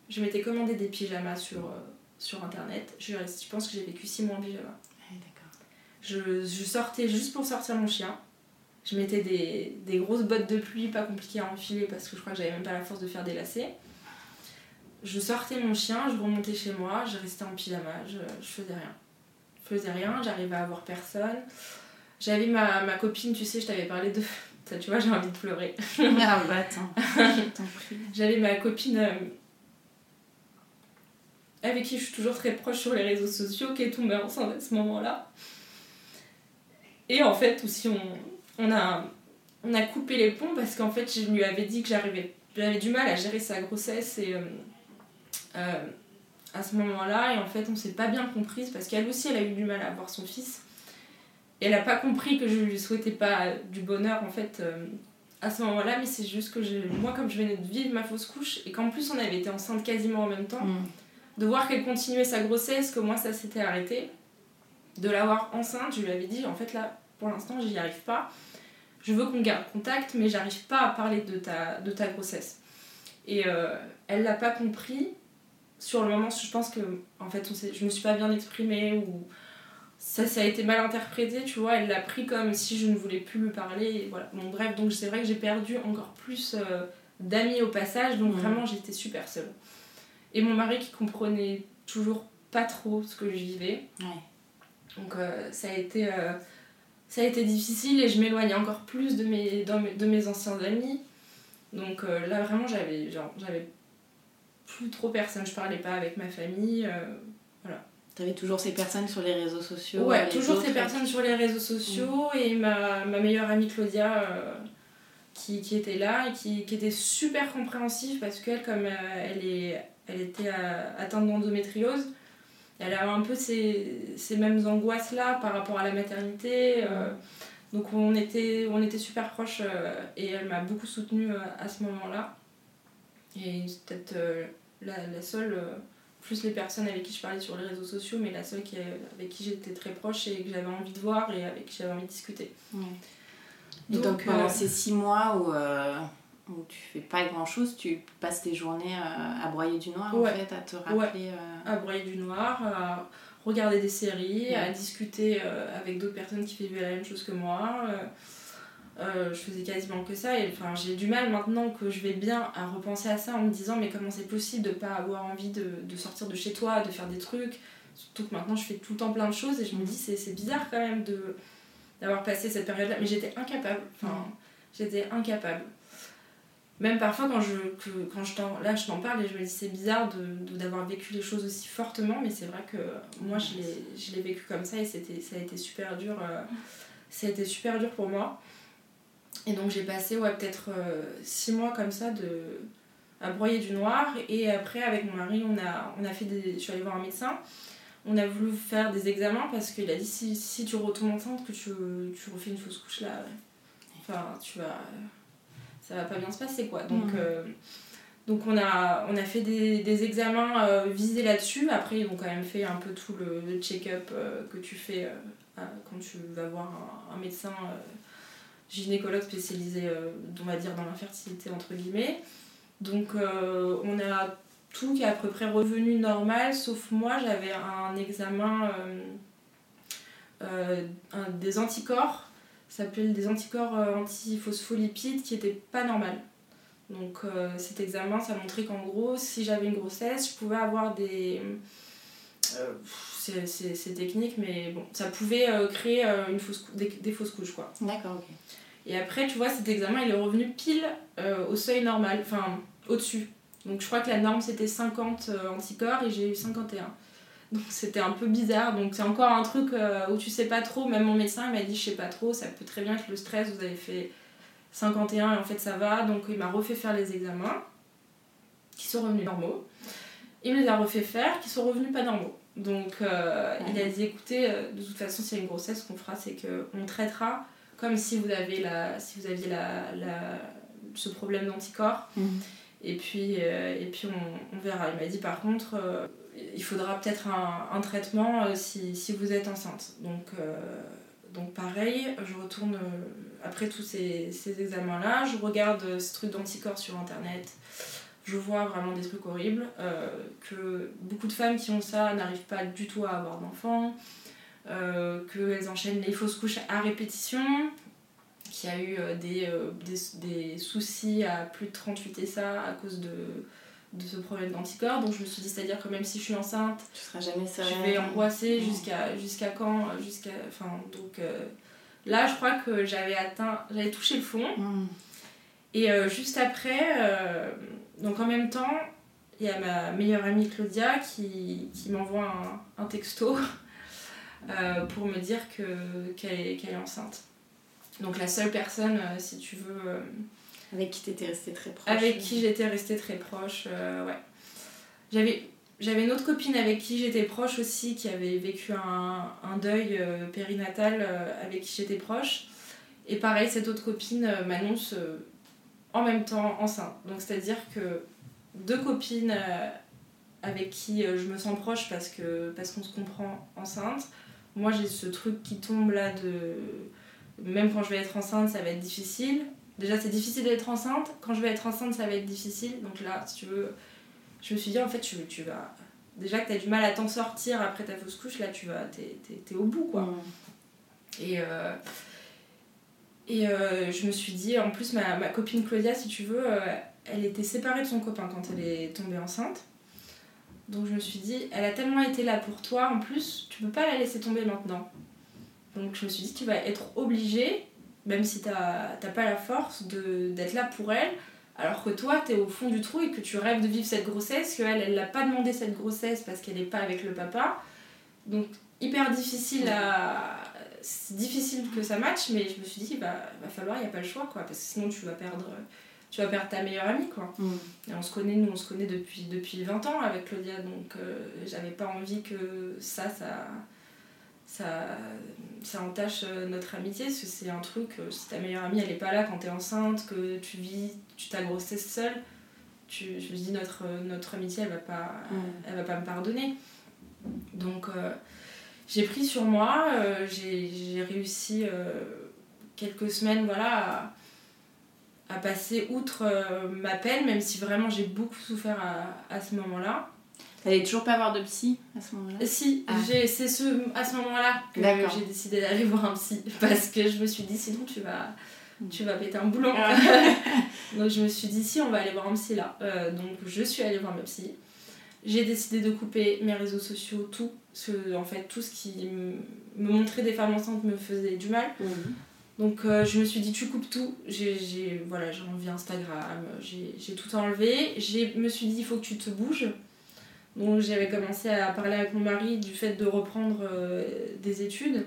Speaker 4: Je m'étais commandé des pyjamas sur, euh, sur internet. Je, je pense que j'ai vécu 6 mois en pyjama.
Speaker 3: Ah, d'accord.
Speaker 4: Je, je, sortais juste pour sortir mon chien. Je mettais des, des, grosses bottes de pluie, pas compliquées à enfiler parce que je crois que j'avais même pas la force de faire des lacets. Je sortais mon chien, je remontais chez moi, je restais en pyjama, je, je faisais rien. Je faisais rien, j'arrivais à voir personne. J'avais ma, ma copine, tu sais, je t'avais parlé de, tu vois, j'ai envie de pleurer.
Speaker 3: Ah bah attends,
Speaker 4: J'avais ma copine euh, avec qui je suis toujours très proche sur les réseaux sociaux qui est tombée enceinte à ce moment-là. Et en fait, aussi, on, on, a, on a coupé les ponts parce qu'en fait, je lui avais dit que j'arrivais, j'avais du mal à gérer sa grossesse et euh, euh, à ce moment-là. Et en fait, on s'est pas bien comprise parce qu'elle aussi, elle a eu du mal à avoir son fils elle a pas compris que je lui souhaitais pas du bonheur en fait euh, à ce moment-là, mais c'est juste que moi, comme je venais de vivre ma fausse couche et qu'en plus on avait été enceinte quasiment en même temps, mm. de voir qu'elle continuait sa grossesse, que moi ça s'était arrêté, de l'avoir enceinte, je lui avais dit en fait là pour l'instant j'y arrive pas. Je veux qu'on garde contact, mais j'arrive pas à parler de ta, de ta grossesse. Et euh, elle l'a pas compris. Sur le moment, je pense que en fait, on je me suis pas bien exprimée ou ça, ça a été mal interprété, tu vois, elle l'a pris comme si je ne voulais plus lui parler, voilà. Bon, bref, donc c'est vrai que j'ai perdu encore plus euh, d'amis au passage, donc vraiment j'étais super seule. Et mon mari qui comprenait toujours pas trop ce que je vivais. Donc euh, ça, a été, euh, ça a été difficile et je m'éloignais encore plus de mes, de mes anciens amis. Donc là vraiment j'avais j'avais plus trop personne, je parlais pas avec ma famille.
Speaker 3: T'avais toujours ces personnes sur les réseaux sociaux
Speaker 4: Ouais, toujours ces personnes sur les réseaux sociaux mm. et ma, ma, meilleure amie Claudia euh, qui, qui, était là et qui, qui, était super compréhensive parce qu'elle, comme euh, elle, est, elle était euh, atteinte d'endométriose, elle a un peu ces, ces mêmes angoisses-là par rapport à la maternité. Mm. donc on était, on était super proches et elle m'a beaucoup soutenue à ce moment-là. Et c'est peut-être la, la, seule plus les personnes avec qui je parlais sur les réseaux sociaux, mais la seule qui, avec qui j'étais très proche et que j'avais envie de voir et avec qui j'avais envie de discuter.
Speaker 3: Et donc, pendant euh, ces six mois où, euh, où tu fais pas grand chose, tu passes tes journées euh, à broyer du noir en fait, à te rappeler.
Speaker 4: À broyer du noir, à regarder des séries, à discuter avec d'autres personnes qui vivaient la même chose que moi. Euh, je faisais quasiment que ça et enfin j'ai du mal maintenant que je vais bien à repenser à ça en me disant mais comment c'est possible de pas avoir envie de, de, sortir de chez toi, de faire des trucs? Surtout que maintenant je fais tout le temps plein de choses et je me dis c'est bizarre quand même de d'avoir passé cette période là mais j'étais incapable. Enfin j'étais incapable. Même parfois quand je que, quand je là je t'en parle et je me dis c'est bizarre de d'avoir vécu les choses aussi fortement mais c'est vrai que moi je l'ai vécu comme ça et ça a été super dur euh, ça a été super dur pour moi et donc j'ai passé ouais, peut-être 6 euh, mois comme ça de, à broyer du noir. Et après, avec mon mari, on a, on a fait des, je suis allée voir un médecin. On a voulu faire des examens parce qu'il a dit si, si tu retournes enceinte, que tu, tu refais une fausse couche là, enfin, tu vas. Ça va pas bien se passer quoi. Donc, euh, donc on, a, on a fait des, des examens euh, visés là-dessus. Après, ils ont quand même fait un peu tout le, check-up que tu fais quand tu vas voir un, un médecin gynécologue spécialisé, euh, on va dire, dans l'infertilité, entre guillemets. Donc, euh, on a tout qui est à peu près revenu normal, sauf moi, j'avais un examen euh, des anticorps, ça s'appelle des anticorps antiphospholipides, qui n'était pas normal. Donc, cet examen, ça montrait qu'en gros, si j'avais une grossesse, je pouvais avoir des. C'est technique, mais bon, ça pouvait créer une fausse, des, des fausses couches, quoi.
Speaker 3: D'accord, ok.
Speaker 4: Et après, tu vois, cet examen, il est revenu pile euh, au seuil normal, enfin au-dessus. Donc je crois que la norme c'était 50 euh, anticorps et j'ai eu 51. Donc c'était un peu bizarre. Donc c'est encore un truc euh, où tu sais pas trop. Même mon médecin m'a dit je sais pas trop, ça peut très bien être le stress, vous avez fait 51 et en fait ça va. Donc il m'a refait faire les examens qui sont revenus normaux. Il me les a refait faire qui sont revenus pas normaux. Donc il a dit écoutez, de toute façon s'il y a une grossesse, ce qu'on fera c'est qu'on traitera comme si vous, avez la, si vous aviez la, la ce problème d'anticorps. Mhm. Et puis, euh, et puis on, on, verra. Il m'a dit par contre, euh, il faudra peut-être un, un traitement euh, si, si, vous êtes enceinte. Donc, donc pareil, je retourne après tous ces, ces examens-là, je regarde ce truc d'anticorps sur Internet. Je vois vraiment des trucs horribles, que beaucoup de femmes qui ont ça n'arrivent pas du tout à avoir d'enfants. Euh, qu'elles enchaînent les fausses couches à répétition, qu'il y a eu euh, des, euh, des, des, soucis à plus de 38 ça à cause de, de ce problème d'anticorps. Donc je me suis dit, c'est-à-dire que même si je suis enceinte,
Speaker 3: tu seras jamais
Speaker 4: je vais angoisser jusqu'à jusqu'à quand jusqu'à enfin donc là je crois que j'avais atteint j'avais touché le fond. Mm. Et juste après donc en même temps, il y a ma meilleure amie Claudia qui, qui m'envoie un, un texto euh, pour me dire qu'elle est, enceinte. Donc la seule personne, euh, si tu veux... Euh,
Speaker 3: avec qui t'étais restée très proche.
Speaker 4: Avec qui j'étais restée très proche, ouais. J'avais... J'avais une autre copine avec qui j'étais proche aussi, qui avait vécu un, un deuil périnatal avec qui j'étais proche. Et pareil, cette autre copine m'annonce en même temps enceinte. Donc c'est-à-dire que deux copines avec qui je me sens proche parce que parce qu'on se comprend enceinte, moi j'ai ce truc qui tombe là de même quand je vais être enceinte ça va être difficile. Déjà c'est difficile d'être enceinte. Quand je vais être enceinte ça va être difficile. Donc là si tu veux je me suis dit en fait tu, tu vas déjà que tu as du mal à t'en sortir après ta fausse couche là tu vas t'es, es, au bout quoi. Et euh, et euh, je me suis dit en plus ma, ma copine Claudia si tu veux euh, elle était séparée de son copain quand elle est tombée enceinte donc je me suis dit, elle a tellement été là pour toi, en plus, tu peux pas la laisser tomber maintenant. Donc je me suis dit, tu vas être obligée, même si t'as pas la force, d'être là pour elle, alors que toi, tu es au fond du trou et que tu rêves de vivre cette grossesse, qu'elle, elle l'a pas demandé cette grossesse parce qu'elle n'est pas avec le papa. Donc hyper difficile à... C'est difficile que ça matche, mais je me suis dit, bah, va falloir, il n'y a pas le choix, quoi, parce que sinon tu vas perdre tu vas perdre ta meilleure amie quoi. Mm. Et on se connaît, nous on se connaît depuis, depuis 20 ans avec Claudia, donc euh, j'avais pas envie que ça, ça, ça, ça entache euh, notre amitié, parce que c'est un truc, euh, si ta meilleure amie elle est pas là quand t'es enceinte, que tu vis tu ta grossesse seule, tu, je me dis notre, notre amitié elle va pas, mm. elle va pas me pardonner. Donc j'ai pris sur moi, j'ai réussi quelques semaines voilà à à passer outre euh, ma peine, même si vraiment j'ai beaucoup souffert à, à ce moment-là.
Speaker 3: T'allais toujours pas voir de psy à ce moment-là?
Speaker 4: Si, ah. c'est ce, à ce moment-là que j'ai décidé d'aller voir un psy. Parce que je me suis dit, sinon tu vas, tu vas péter un boulon. donc je me suis dit, si, on va aller voir un psy là. Euh, donc je suis allée voir ma psy. J'ai décidé de couper mes réseaux sociaux, tout. Ce, en fait, tout ce qui me montrait des femmes enceintes me faisait du mal.
Speaker 3: Mhm.
Speaker 4: Donc euh, je me suis dit, tu coupes tout. J'ai voilà, j'ai enlevé Instagram, j'ai j'ai tout enlevé. Je me suis dit, il faut que tu te bouges. Donc j'avais commencé à parler avec mon mari du fait de reprendre euh, des études.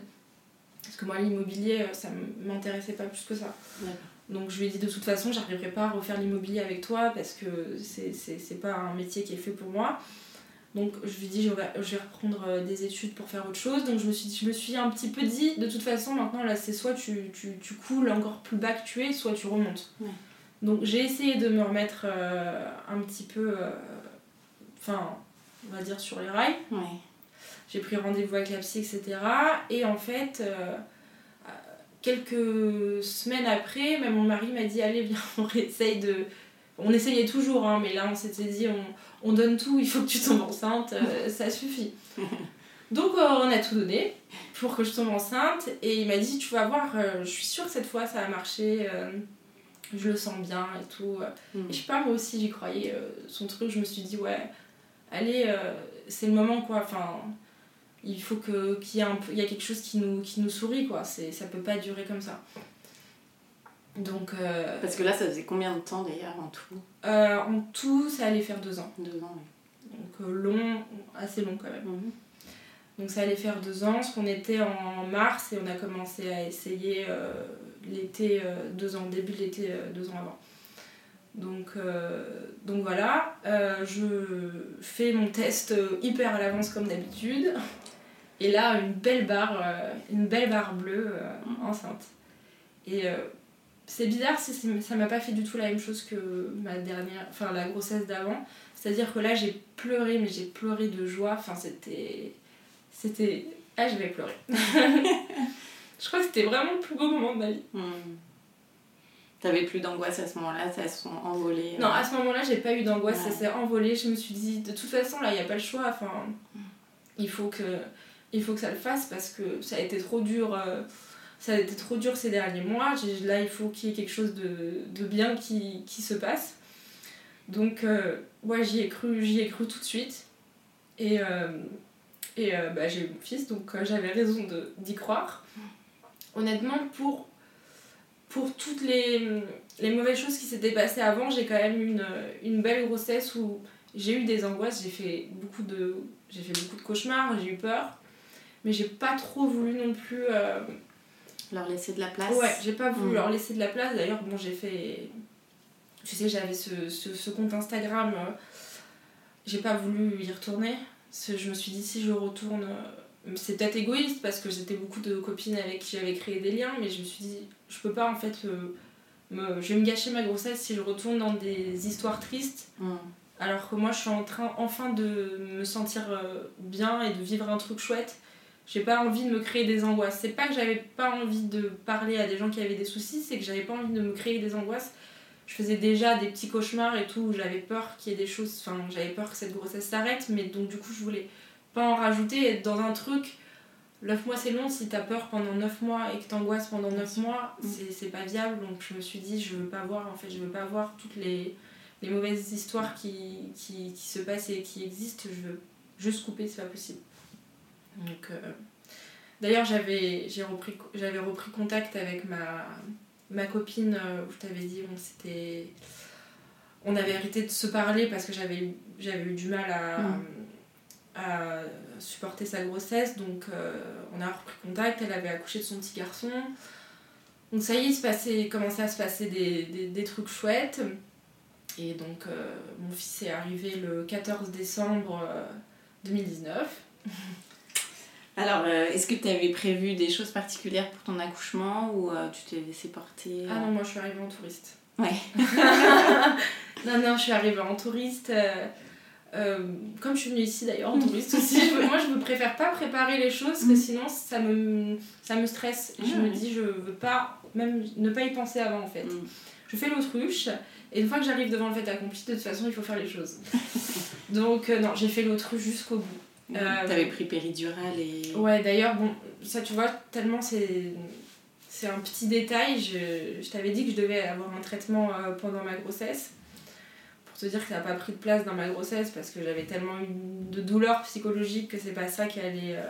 Speaker 4: Parce que moi, l'immobilier, euh, ça m'intéressait pas plus que ça.
Speaker 3: D'accord.
Speaker 4: Donc je lui ai dit, de toute façon, j'arriverai pas à refaire l'immobilier avec toi parce que c'est- pas un métier qui est fait pour moi. Donc je lui ai dit, je vais, je vais reprendre euh, des études pour faire autre chose. Donc je me suis, je me suis un petit peu dit, de toute façon, maintenant, là, c'est soit tu, tu, tu coules encore plus bas que tu es, soit tu remontes.
Speaker 3: Ouais.
Speaker 4: Donc j'ai essayé de me remettre euh, un petit peu, euh, enfin, on va dire sur les rails.
Speaker 3: Ouais.
Speaker 4: J'ai pris rendez-vous avec la psy, etc. Et en fait, euh, quelques semaines après, même mon mari m'a dit Allez, viens, on essaye de. On essayait toujours, hein, mais là on s'était dit on, on donne tout, il faut que tu tombes enceinte, euh, ça suffit. Donc euh, on a tout donné pour que je tombe enceinte et il m'a dit Tu vas voir, euh, je suis sûre que cette fois ça va marcher, je le sens bien et tout. Et je sais pas, moi aussi j'y croyais. son truc, je me suis dit, ouais, allez, c'est le moment quoi. Enfin, il faut que- qu'il y ait un peu, il y a quelque chose qui nous, qui nous sourit quoi. C'est, ça peut pas durer comme ça. Donc, euh,
Speaker 3: Parce que là, ça faisait combien de temps d'ailleurs en tout?
Speaker 4: Euh, en tout, ça allait faire deux ans.
Speaker 3: Deux ans, oui.
Speaker 4: Donc euh, long, assez long quand même.
Speaker 3: Mhm.
Speaker 4: Donc ça allait faire deux ans, parce qu'on était en mars et on a commencé à essayer l'été, deux ans, début de l'été, deux ans avant. Donc, donc voilà, je fais mon test hyper à l'avance comme d'habitude. Et là, une belle barre, euh, une belle barre bleue euh, enceinte. Et euh, c'est bizarre, ça m'a pas fait du tout la même chose que ma dernière, enfin la grossesse d'avant. C'est-à-dire que là, j'ai pleuré, mais j'ai pleuré de joie. Enfin, c'était. C'était. Ah, je vais pleurer. je crois que c'était vraiment le plus beau moment de ma vie.
Speaker 3: Mhm. T'avais plus d'angoisse à ce moment-là, ça se sont envolées.
Speaker 4: Non, à ce moment-là, j'ai pas eu d'angoisse,
Speaker 3: Ouais.
Speaker 4: ça s'est envolé. Je me suis dit, de toute façon, là, il n'y a pas le choix. Enfin, il faut que, il faut que ça le fasse parce que ça a été trop dur. euh, ça a été trop dur ces derniers mois. Là, il faut qu'il y ait quelque chose de, de bien qui, qui se passe. Donc, euh, ouais, j'y ai cru, j'y ai cru tout de suite. Et, euh, et bah, j'ai eu mon fils, donc j'avais raison d'y croire. Honnêtement, pour, pour toutes les, les mauvaises choses qui s'étaient passées avant, j'ai quand même une, une belle grossesse où j'ai eu des angoisses, j'ai fait beaucoup de, j'ai fait beaucoup de cauchemars, j'ai eu peur. Mais j'ai pas trop voulu non plus. euh,
Speaker 3: Leur laisser de la place.
Speaker 4: Ouais, j'ai pas voulu
Speaker 3: Mm.
Speaker 4: leur laisser de la place. D'ailleurs, bon, j'ai fait. Tu sais, j'avais ce, ce, ce compte Instagram. euh, J'ai pas voulu y retourner. Parce que je me suis dit, si je retourne. euh, C'est peut-être égoïste parce que j'étais beaucoup de copines avec qui j'avais créé des liens, mais je me suis dit, je peux pas en fait. euh, me... Je vais me gâcher ma grossesse si je retourne dans des histoires tristes.
Speaker 3: Mhm.
Speaker 4: Alors que moi, je suis en train enfin de me sentir bien et de vivre un truc chouette. J'ai pas envie de me créer des angoisses. C'est pas que j'avais pas envie de parler à des gens qui avaient des soucis, c'est que j'avais pas envie de me créer des angoisses. Je faisais déjà des petits cauchemars et tout, où j'avais peur qu'il y ait des choses. Enfin, j'avais peur que cette grossesse s'arrête, mais donc du coup, je voulais pas en rajouter être dans un truc. 9 mois c'est long, si t'as peur pendant 9 mois et que t'angoisses pendant 9 mois,
Speaker 3: Mm.
Speaker 4: c'est c'est pas viable. Donc je me suis dit, je veux pas voir, en fait, je veux pas voir toutes les, les mauvaises histoires qui, qui, qui se passent et qui existent. Je veux juste couper, c'est pas possible. Donc, euh, D'ailleurs, j'avais j'ai repris, j'avais repris contact avec ma, ma copine, euh, où je t'avais dit, on s'était. On avait arrêté de se parler parce que j'avais eu, j'avais eu du mal à,
Speaker 3: Mm.
Speaker 4: à supporter sa grossesse. Donc, euh, on a repris contact. Elle avait accouché de son petit garçon. Donc, ça y est, il se passait, commençait à se passer des, des, des trucs chouettes. Et donc, euh, mon fils est arrivé le 14 décembre euh, 2019.
Speaker 3: Alors, euh, est-ce que tu avais prévu des choses particulières pour ton accouchement ou euh, tu t'es laissé porter
Speaker 4: Ah non, moi je suis arrivée en touriste.
Speaker 3: Ouais.
Speaker 4: non, non, je suis arrivée en touriste. euh, euh, comme je suis venue ici d'ailleurs en touriste aussi, je- moi je me préfère pas préparer les choses parce que
Speaker 3: Mm.
Speaker 4: sinon ça me, ça me stresse. Je me
Speaker 3: ouais.
Speaker 4: dis, je veux pas, même ne pas y penser avant en fait.
Speaker 3: Mm.
Speaker 4: Je fais l'autruche et une fois que j'arrive devant le fait accompli, de toute façon il faut faire les choses. Donc euh, non, j'ai fait l'autruche jusqu'au bout. Euh,
Speaker 3: T'avais pris péridurale et.
Speaker 4: Ouais, d'ailleurs, bon, ça tu vois, tellement c'est. c'est un petit détail. Je, je t'avais dit que je devais avoir un traitement euh, pendant ma grossesse. Pour te dire que ça n'a pas pris de place dans ma grossesse parce que j'avais tellement eu de douleurs psychologiques que c'est pas ça qui allait euh,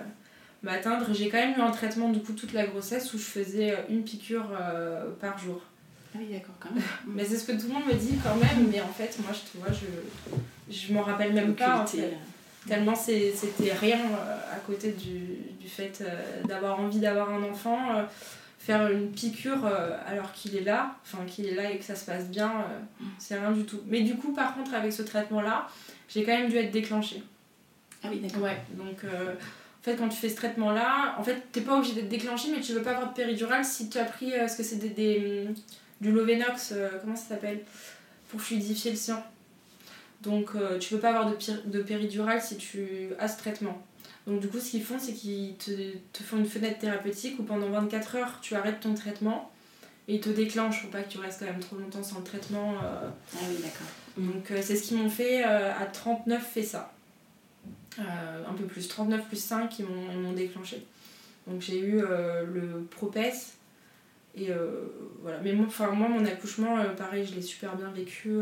Speaker 4: m'atteindre. J'ai quand même eu un traitement du coup toute la grossesse où je faisais euh, une piqûre euh, par jour.
Speaker 3: Ah oui, d'accord, quand même.
Speaker 4: Mais c'est ce que tout le monde me dit quand même, mais en fait, moi, je, tu vois, je, je m'en rappelle même pas. En fait. Tellement c'était rien euh, à côté du, du fait euh, d'avoir envie d'avoir un enfant. euh, faire une piqûre alors qu'il est là, enfin qu'il est là et que ça se passe bien, euh, c'est rien du tout. Mais du coup, par contre, avec ce traitement-là, j'ai quand même dû être déclenchée.
Speaker 3: Ah oui, d'accord.
Speaker 4: Ouais, donc euh, en fait, quand tu fais ce traitement-là, en fait, t'es pas obligé d'être déclenché, mais tu veux pas avoir de péridurale si tu as pris euh, ce que c'est des, des, du Lovenox, euh, comment ça s'appelle? Pour fluidifier le sang. Donc, euh, tu veux pas avoir de, de péridurale si tu as ce traitement. Donc, du coup, ce qu'ils font, c'est qu'ils te, te font une fenêtre thérapeutique où pendant 24 heures, tu arrêtes ton traitement et ils te déclenchent pour pas que tu restes quand même trop longtemps sans le traitement. euh,
Speaker 3: Ah oui, d'accord.
Speaker 4: donc euh, c'est ce qu'ils m'ont fait euh, à 39 fait ça. Un peu plus, 39 plus 5 ils m'ont, déclenché. Donc j'ai eu le propès et voilà. Mais moi, moi mon accouchement, pareil, je l'ai super bien vécu.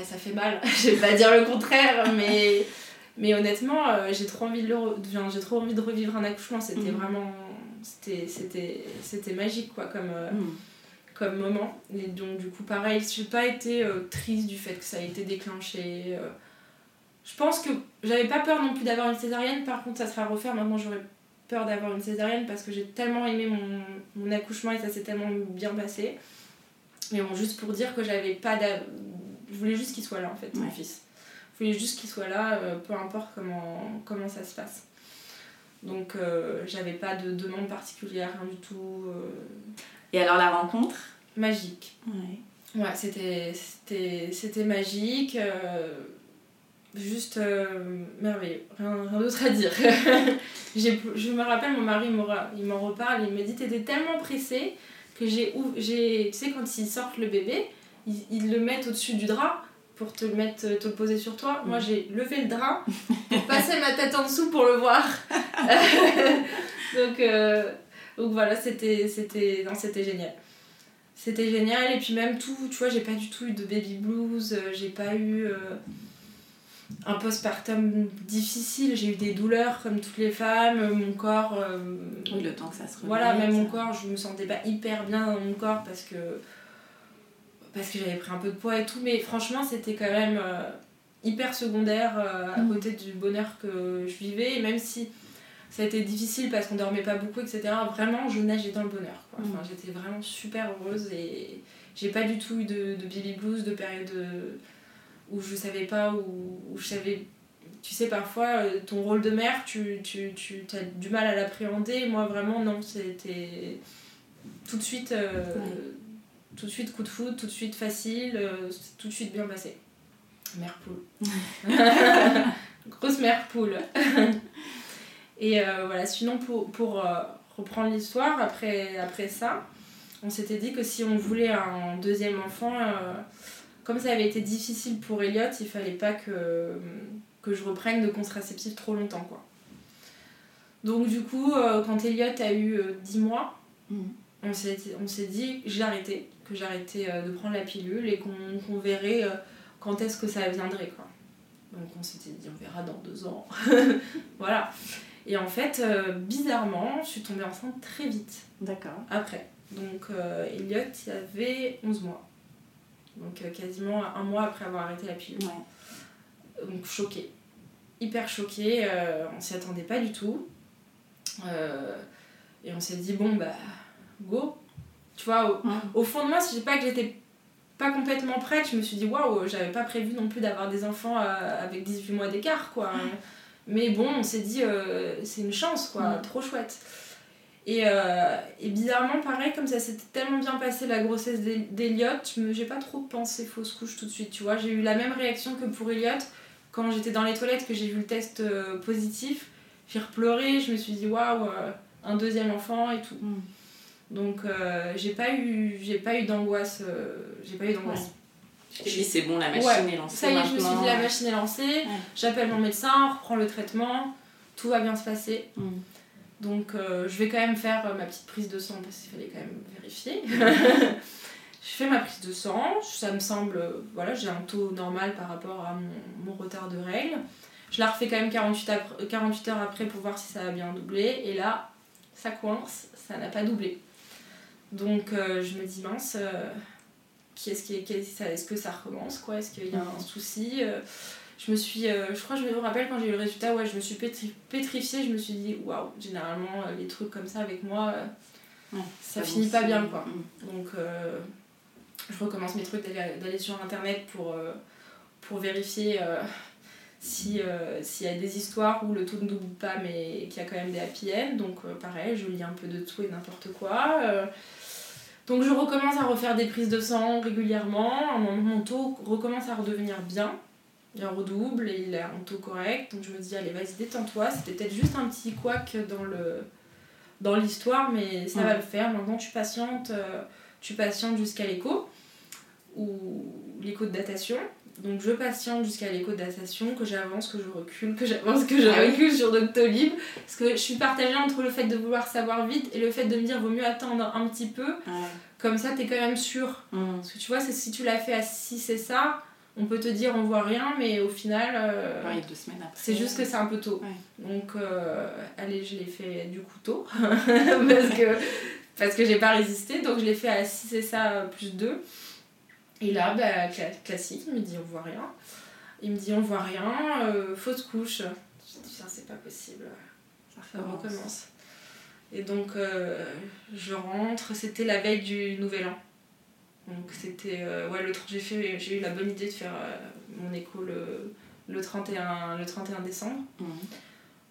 Speaker 4: Eh, ça fait mal, je vais pas dire le contraire, mais, mais honnêtement, euh, j'ai trop envie de le re- enfin, j'ai trop envie de revivre un accouchement. C'était
Speaker 3: Mhm.
Speaker 4: vraiment, c'était, c'était, c'était magique quoi comme. euh,
Speaker 3: Mm.
Speaker 4: comme moment. Et donc, du coup, pareil, j'ai pas été euh, triste du fait que ça a été déclenché. Je pense que j'avais pas peur non plus d'avoir une césarienne, par contre, ça sera à refaire. Maintenant, j'aurais peur d'avoir une césarienne parce que j'ai tellement aimé mon, mon accouchement et ça s'est tellement bien passé. Mais bon, juste pour dire que j'avais pas Je voulais juste qu'il soit là, en fait, mon fils. Je voulais juste qu'il soit là, euh, peu importe comment, comment ça se passe. Donc, euh, j'avais pas de demande particulière, rien du tout. euh,
Speaker 3: Et alors la rencontre?
Speaker 4: Magique.
Speaker 3: Ouais.
Speaker 4: Ouais, c'était, c'était, c'était magique. juste merveilleux. Rien, rien d'autre à dire. j'ai, je me rappelle, mon mari il m'en reparle. Il me dit T'étais tellement pressée que j'ai, j'ai. Tu sais, quand ils sortent le bébé, ils, ils le mettent au-dessus du drap pour te le mettre, te le poser sur toi. Moi, j'ai levé le drap pour passer ma tête en dessous pour le voir. donc, euh, donc voilà, c'était, c'était, non, c'était génial. C'était génial et puis même tout, tu vois, j'ai pas du tout eu de baby blues, euh, j'ai pas eu euh, un postpartum difficile, j'ai eu des douleurs comme toutes les femmes, mon corps, euh,
Speaker 3: Oui, le temps que ça se remet.
Speaker 4: voilà, même mon corps, je me sentais pas hyper bien dans mon corps parce que parce que j'avais pris un peu de poids et tout, mais franchement, c'était quand même euh, hyper secondaire euh, à
Speaker 3: Mm.
Speaker 4: côté du bonheur que je vivais et même si ça a été difficile parce qu'on dormait pas beaucoup, etc. Vraiment, je nageais dans le bonheur. Quoi.
Speaker 3: Mm.
Speaker 4: J'étais vraiment super heureuse et j'ai pas du tout eu de, de baby blues, de période euh, où je savais pas, où, où je savais. Tu sais, parfois, ton rôle de mère, tu, tu, tu as du mal à l'appréhender. Moi, vraiment, non, c'était tout de suite. euh,
Speaker 3: Ouais.
Speaker 4: Tout de suite coup de foudre, tout de suite facile, euh, tout de suite bien passé. Mère poule. Grosse mère poule. Et euh, voilà, sinon pour, pour euh, reprendre l'histoire, après, après ça, on s'était dit que si on voulait un deuxième enfant, comme ça avait été difficile pour Elliot, il fallait pas que, que je reprenne de contraceptif trop longtemps. Quoi. Donc du coup, quand Elliot a eu euh, 10 mois,
Speaker 3: Mm.
Speaker 4: On s'est dit que j'arrêtais, que j'arrêtais euh, de prendre la pilule et qu'on qu'on verrait euh, quand est-ce que ça viendrait. Quoi. Donc on s'était dit on verra dans deux ans. voilà. Et en fait, euh, bizarrement, je suis tombée enceinte très vite
Speaker 3: D'accord.
Speaker 4: après. Donc euh, Elliot, il avait 11 mois. Donc euh, quasiment un mois après avoir arrêté la pilule.
Speaker 3: Ouais.
Speaker 4: Donc choquée. Hyper choquée, on s'y attendait pas du tout. Et on s'est dit, bon, bah, go. Tu vois, au, fond de moi, si je pas que j'étais pas complètement prête, je me suis dit, waouh, j'avais pas prévu non plus d'avoir des enfants euh, avec 18 mois d'écart, quoi. Mais bon, on s'est dit, euh, c'est une chance, quoi, trop chouette. Et, euh, et bizarrement, pareil, comme ça s'était tellement bien passé la grossesse d'El- d'Eliott, j'ai pas trop pensé fausse couche tout de suite, tu vois. J'ai eu la même réaction que pour Eliott quand j'étais dans les toilettes, que j'ai vu le test euh, positif. J'ai repleuré, je me suis dit, waouh, un deuxième enfant et tout.
Speaker 3: Mm.
Speaker 4: Donc, euh, j'ai pas eu, j'ai pas eu d'angoisse. euh, j'ai pas eu d'angoisse.
Speaker 3: Je t'ai dit, c'est bon, la machine
Speaker 4: Ouais,
Speaker 3: est lancée.
Speaker 4: Ça y est, je me suis dit, la machine est lancée. J'appelle mon médecin, on reprend le traitement. Tout va bien se passer.
Speaker 3: Mm.
Speaker 4: Donc euh, je vais quand même faire ma petite prise de sang parce qu'il fallait quand même vérifier. je fais ma prise de sang, ça me semble, voilà, j'ai un taux normal par rapport à mon, mon retard de règles. Je la refais quand même 48, après- 48 heures après pour voir si ça a bien doublé. Et là, ça coince, ça n'a pas doublé. Donc euh, je me dis mince, euh, qui est-ce qui est, qu'est-ce- ça- est-ce que ça recommence quoi? Est-ce qu'il y a un souci? Euh, Je me suis, je crois, que je me rappelle quand j'ai eu le résultat, ouais, je me suis pétri- pétrifiée. Je me suis dit waouh, généralement les trucs comme ça avec moi,
Speaker 3: Ouais,
Speaker 4: ça finit pas bien quoi.
Speaker 3: Mm.
Speaker 4: Donc je recommence mes trucs d'aller d'aller sur internet pour, pour vérifier si, euh, s'il y a des histoires où le taux ne double pas mais qu'il y a quand même des happy end. Donc euh, pareil, je lis un peu de tout et n'importe quoi. Euh, donc je recommence à refaire des prises de sang régulièrement. À un moment, mon taux recommence à redevenir bien. Il redouble et il a un taux correct. Donc je me dis, allez, vas-y, détends-toi. C'était peut-être juste un petit couac dans le dans l'histoire, mais ça
Speaker 3: Ouais.
Speaker 4: va le faire. Maintenant, tu patientes, euh, tu patientes jusqu'à l'écho ou l'écho de datation. Donc je patiente jusqu'à l'écho de datation, que j'avance, que je recule, que j'avance, que je
Speaker 3: Ah
Speaker 4: recule sur Doctolib. Parce que je suis partagée entre le fait de vouloir savoir vite et le fait de me dire vaut mieux attendre un petit peu.
Speaker 3: Ouais.
Speaker 4: Comme ça, t'es quand même sûr.
Speaker 3: Mm.
Speaker 4: Parce que tu vois, c'est- si tu l'as fait à 6 c'est ça, on peut te dire on voit rien, mais au final, euh,
Speaker 3: Ouais, deux semaines après.
Speaker 4: c'est juste que c'est un peu tôt.
Speaker 3: Ouais.
Speaker 4: Donc, euh, allez, je l'ai fait du coup tôt. parce que, parce que j'ai pas résisté. Donc, je l'ai fait à 6 et ça plus 2. Et là, bah, cla- classique, il me dit on voit rien. Il me dit on voit rien, euh, fausse couche. Je dis ça, c'est pas possible.
Speaker 3: Ça
Speaker 4: Ça recommence. Et donc, euh, je rentre. C'était la veille du Nouvel An. Donc, c'était. euh, ouais, le j'ai fait- j'ai eu la bonne idée de faire euh, mon écho le, le, 31, le 31 décembre.
Speaker 3: Mm.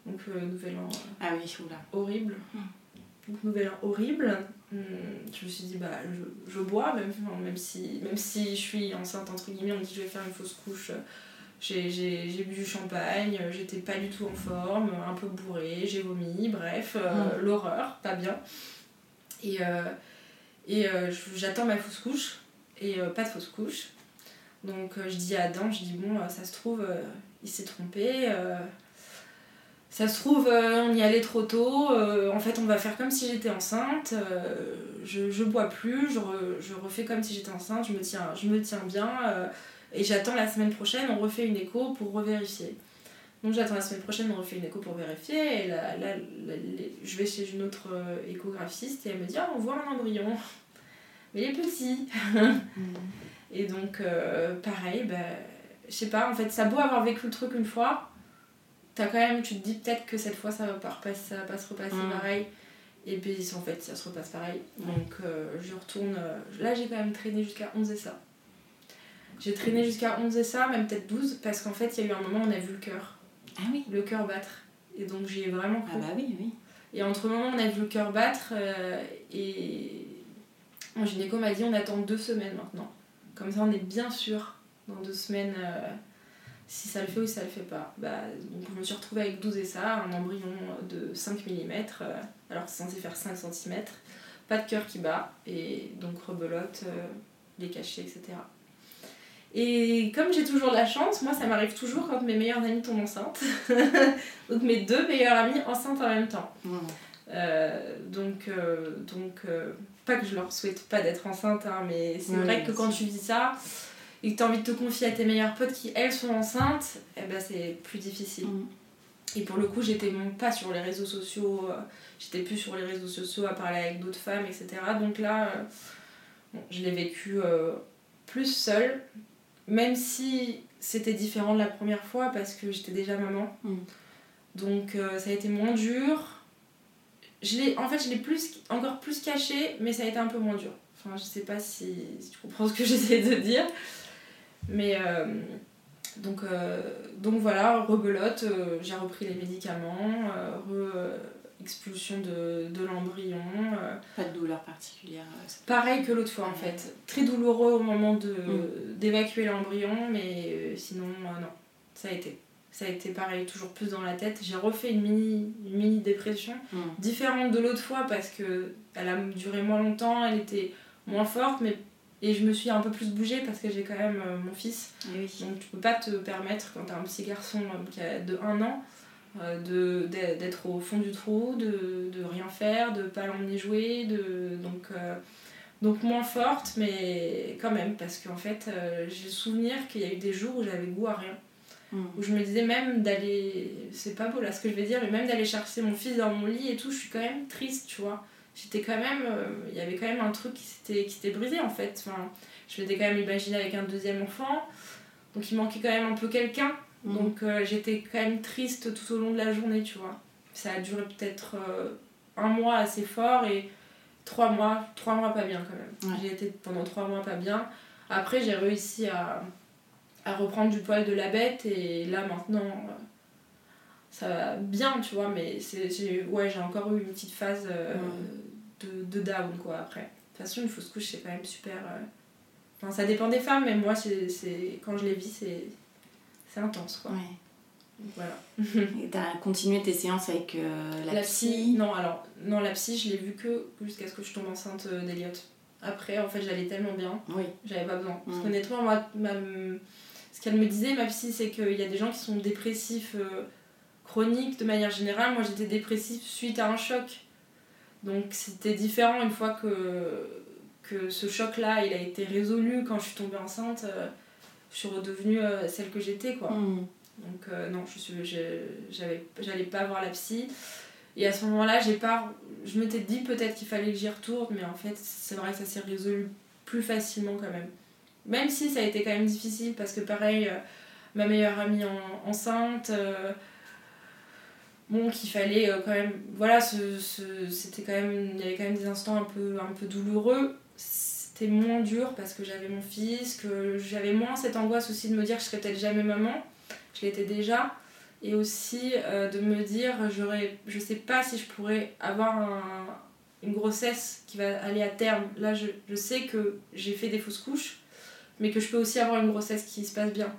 Speaker 4: Donc, Nouvel An
Speaker 3: Ah oui, oula.
Speaker 4: horrible.
Speaker 3: Mm.
Speaker 4: Nouvel An horrible. Hum, je me suis dit, bah, je, je bois, même, même, si, même si je suis enceinte, entre guillemets, on me dit que je vais faire une fausse couche. J'ai, bu du champagne, j'étais pas du tout en forme, un peu bourrée, j'ai vomi, bref, euh, l'horreur, pas bien. Et, euh, et euh, j'attends ma fausse couche, et pas de fausse couche. Donc je dis à Adam, je dis bon, ça se trouve, il s'est trompé. Ça se trouve, euh, on y allait trop tôt. euh, en fait, on va faire comme si j'étais enceinte. euh, je, je bois plus, je, re- je refais comme si j'étais enceinte. Je me tiens, je me tiens bien. et j'attends la semaine prochaine, on refait une écho pour revérifier. Donc j'attends la semaine prochaine, on refait une écho pour vérifier. Et là, là, là, les- je vais chez une autre échographiste et elle me dit Ah, on voit un embryon. Mais il est petit. Et donc, pareil, bah, je sais pas, en fait, ça a beau avoir vécu le truc une fois, t'as quand même, tu te dis peut-être que cette fois ça va pas, repasser, ça va pas se repasser
Speaker 3: Mm.
Speaker 4: pareil. Et puis en fait, ça se repasse pareil.
Speaker 3: Ouais.
Speaker 4: Donc, euh, je retourne. euh, là, j'ai quand même traîné jusqu'à 11 et ça. J'ai traîné jusqu'à 11 et ça, même peut-être 12, parce qu'en fait, il y a eu un moment où on a vu le cœur,
Speaker 3: Ah oui.
Speaker 4: le cœur battre. Et donc, j'y ai vraiment
Speaker 3: Ah bah oui, oui.
Speaker 4: Et entre le moment où on a vu le cœur battre euh, et mon gynéco m'a dit on attend deux semaines maintenant. Comme ça on est bien sûr dans deux semaines euh, si ça le fait ou si ça le fait pas. Bah, donc je me suis retrouvée avec 12 et ça, un embryon de 5 mm, alors que c'est censé faire 5 cm, pas de cœur qui bat, et donc rebelote, euh, les cachets, etc. Et comme j'ai toujours de la chance, moi ça m'arrive toujours quand mes meilleures amies tombent enceintes. donc mes deux meilleures amies enceintes en même temps.
Speaker 3: Mm.
Speaker 4: Euh, donc, euh, donc euh, pas que je leur souhaite pas d'être enceinte, hein, mais c'est
Speaker 3: Oui,
Speaker 4: vrai que quand tu dis ça et que tu as envie de te confier à tes meilleures potes qui elles sont enceintes, eh ben, c'est plus difficile.
Speaker 3: Mm.
Speaker 4: Et pour le coup, j'étais même pas sur les réseaux sociaux, euh, j'étais plus sur les réseaux sociaux à parler avec d'autres femmes, etc. Donc là, euh, bon, je l'ai vécu euh, plus seule, même si c'était différent de la première fois parce que j'étais déjà maman.
Speaker 3: Mm.
Speaker 4: Donc ça a été moins dur. Je en fait, je l'ai plus, encore plus caché, mais ça a été un peu moins dur. Enfin, je sais pas si, si tu comprends ce que j'essaie de dire. Mais euh, donc, euh, donc voilà, rebelote, euh, j'ai repris les médicaments, re- expulsion de, de l'embryon.
Speaker 3: Pas de douleur particulière.
Speaker 4: pareil que l'autre fois en fait. Très douloureux au moment de,
Speaker 3: Mm.
Speaker 4: d'évacuer l'embryon, mais sinon, non, ça a été. Ça a été pareil, toujours plus dans la tête. J'ai refait une mini, une mini dépression,
Speaker 3: Mm.
Speaker 4: différente de l'autre fois parce que elle a duré moins longtemps, elle était moins forte, mais et je me suis un peu plus bougée parce que j'ai quand même euh, mon fils.
Speaker 3: Eh oui.
Speaker 4: Donc tu peux pas te permettre, quand t'as un petit garçon euh, qui a de 1 an, euh, d'être au fond du trou, de, de rien faire, de pas l'emmener jouer, de, donc, euh, donc moins forte, mais quand même, parce qu'en fait, j'ai le souvenir qu'il y a eu des jours où j'avais goût à rien
Speaker 3: Mm.
Speaker 4: où je me disais même d'aller c'est pas beau là ce que je vais dire mais même d'aller chercher mon fils dans mon lit et tout je suis quand même triste tu vois j'étais quand même euh, il y avait quand même un truc qui s'était qui s'était brisé en fait. Enfin je m'étais quand même imaginé avec un deuxième enfant. Donc il manquait quand même un peu quelqu'un.
Speaker 3: Mm.
Speaker 4: donc euh, j'étais quand même triste tout au long de la journée tu vois. Ça a duré peut-être euh, un mois assez fort et trois mois trois mois pas bien quand même.
Speaker 3: Ouais.
Speaker 4: j'ai été pendant trois mois pas bien. Après j'ai réussi à à reprendre du poil de la bête et là maintenant ça va bien tu vois. Mais c'est j'ai ouais j'ai encore eu une petite phase de, de down quoi après de toute façon une fausse couche c'est quand même super euh, enfin ça dépend des femmes mais moi c'est c'est- quand je les vis c'est c'est intense quoi
Speaker 3: Ouais.
Speaker 4: Donc, voilà
Speaker 3: Et t'as continué tes séances avec euh, la, psy.
Speaker 4: non alors non la psy je l'ai vue que jusqu'à ce que je tombe enceinte euh, d'Eliott après en fait j'allais tellement bien
Speaker 3: Oui.
Speaker 4: j'avais pas besoin. Parce
Speaker 3: Mm.
Speaker 4: qu'honnêtement, moi, ma- ce qu'elle me disait, ma psy, c'est qu'il y a des gens qui sont dépressifs euh, chroniques de manière générale. Moi, j'étais dépressif suite à un choc. Donc, c'était différent une fois que, que ce choc-là, il a été résolu. Quand je suis tombée enceinte, euh, je suis redevenue euh, celle que j'étais, quoi.
Speaker 3: Mm.
Speaker 4: Donc euh, non, je suis, j'allais pas voir la psy. Et à ce moment-là, j'ai pas, je m'étais dit peut-être qu'il fallait que j'y retourne, mais en fait, c'est vrai que ça s'est résolu plus facilement quand même. Même si ça a été quand même difficile, parce que pareil, ma meilleure amie en- enceinte, bon, qu'il fallait euh, quand même, voilà, ce, ce- c'était quand même, il y avait quand même des instants un peu, un peu douloureux. C'était moins dur parce que j'avais mon fils, que j'avais moins cette angoisse aussi de me dire que je serais peut-être jamais maman. Je l'étais déjà. Et aussi euh, de me dire j'aurais je sais pas si je pourrais avoir un- une grossesse qui va aller à terme. Là je, je sais que j'ai fait des fausses couches mais que je peux aussi avoir une grossesse qui se passe bien.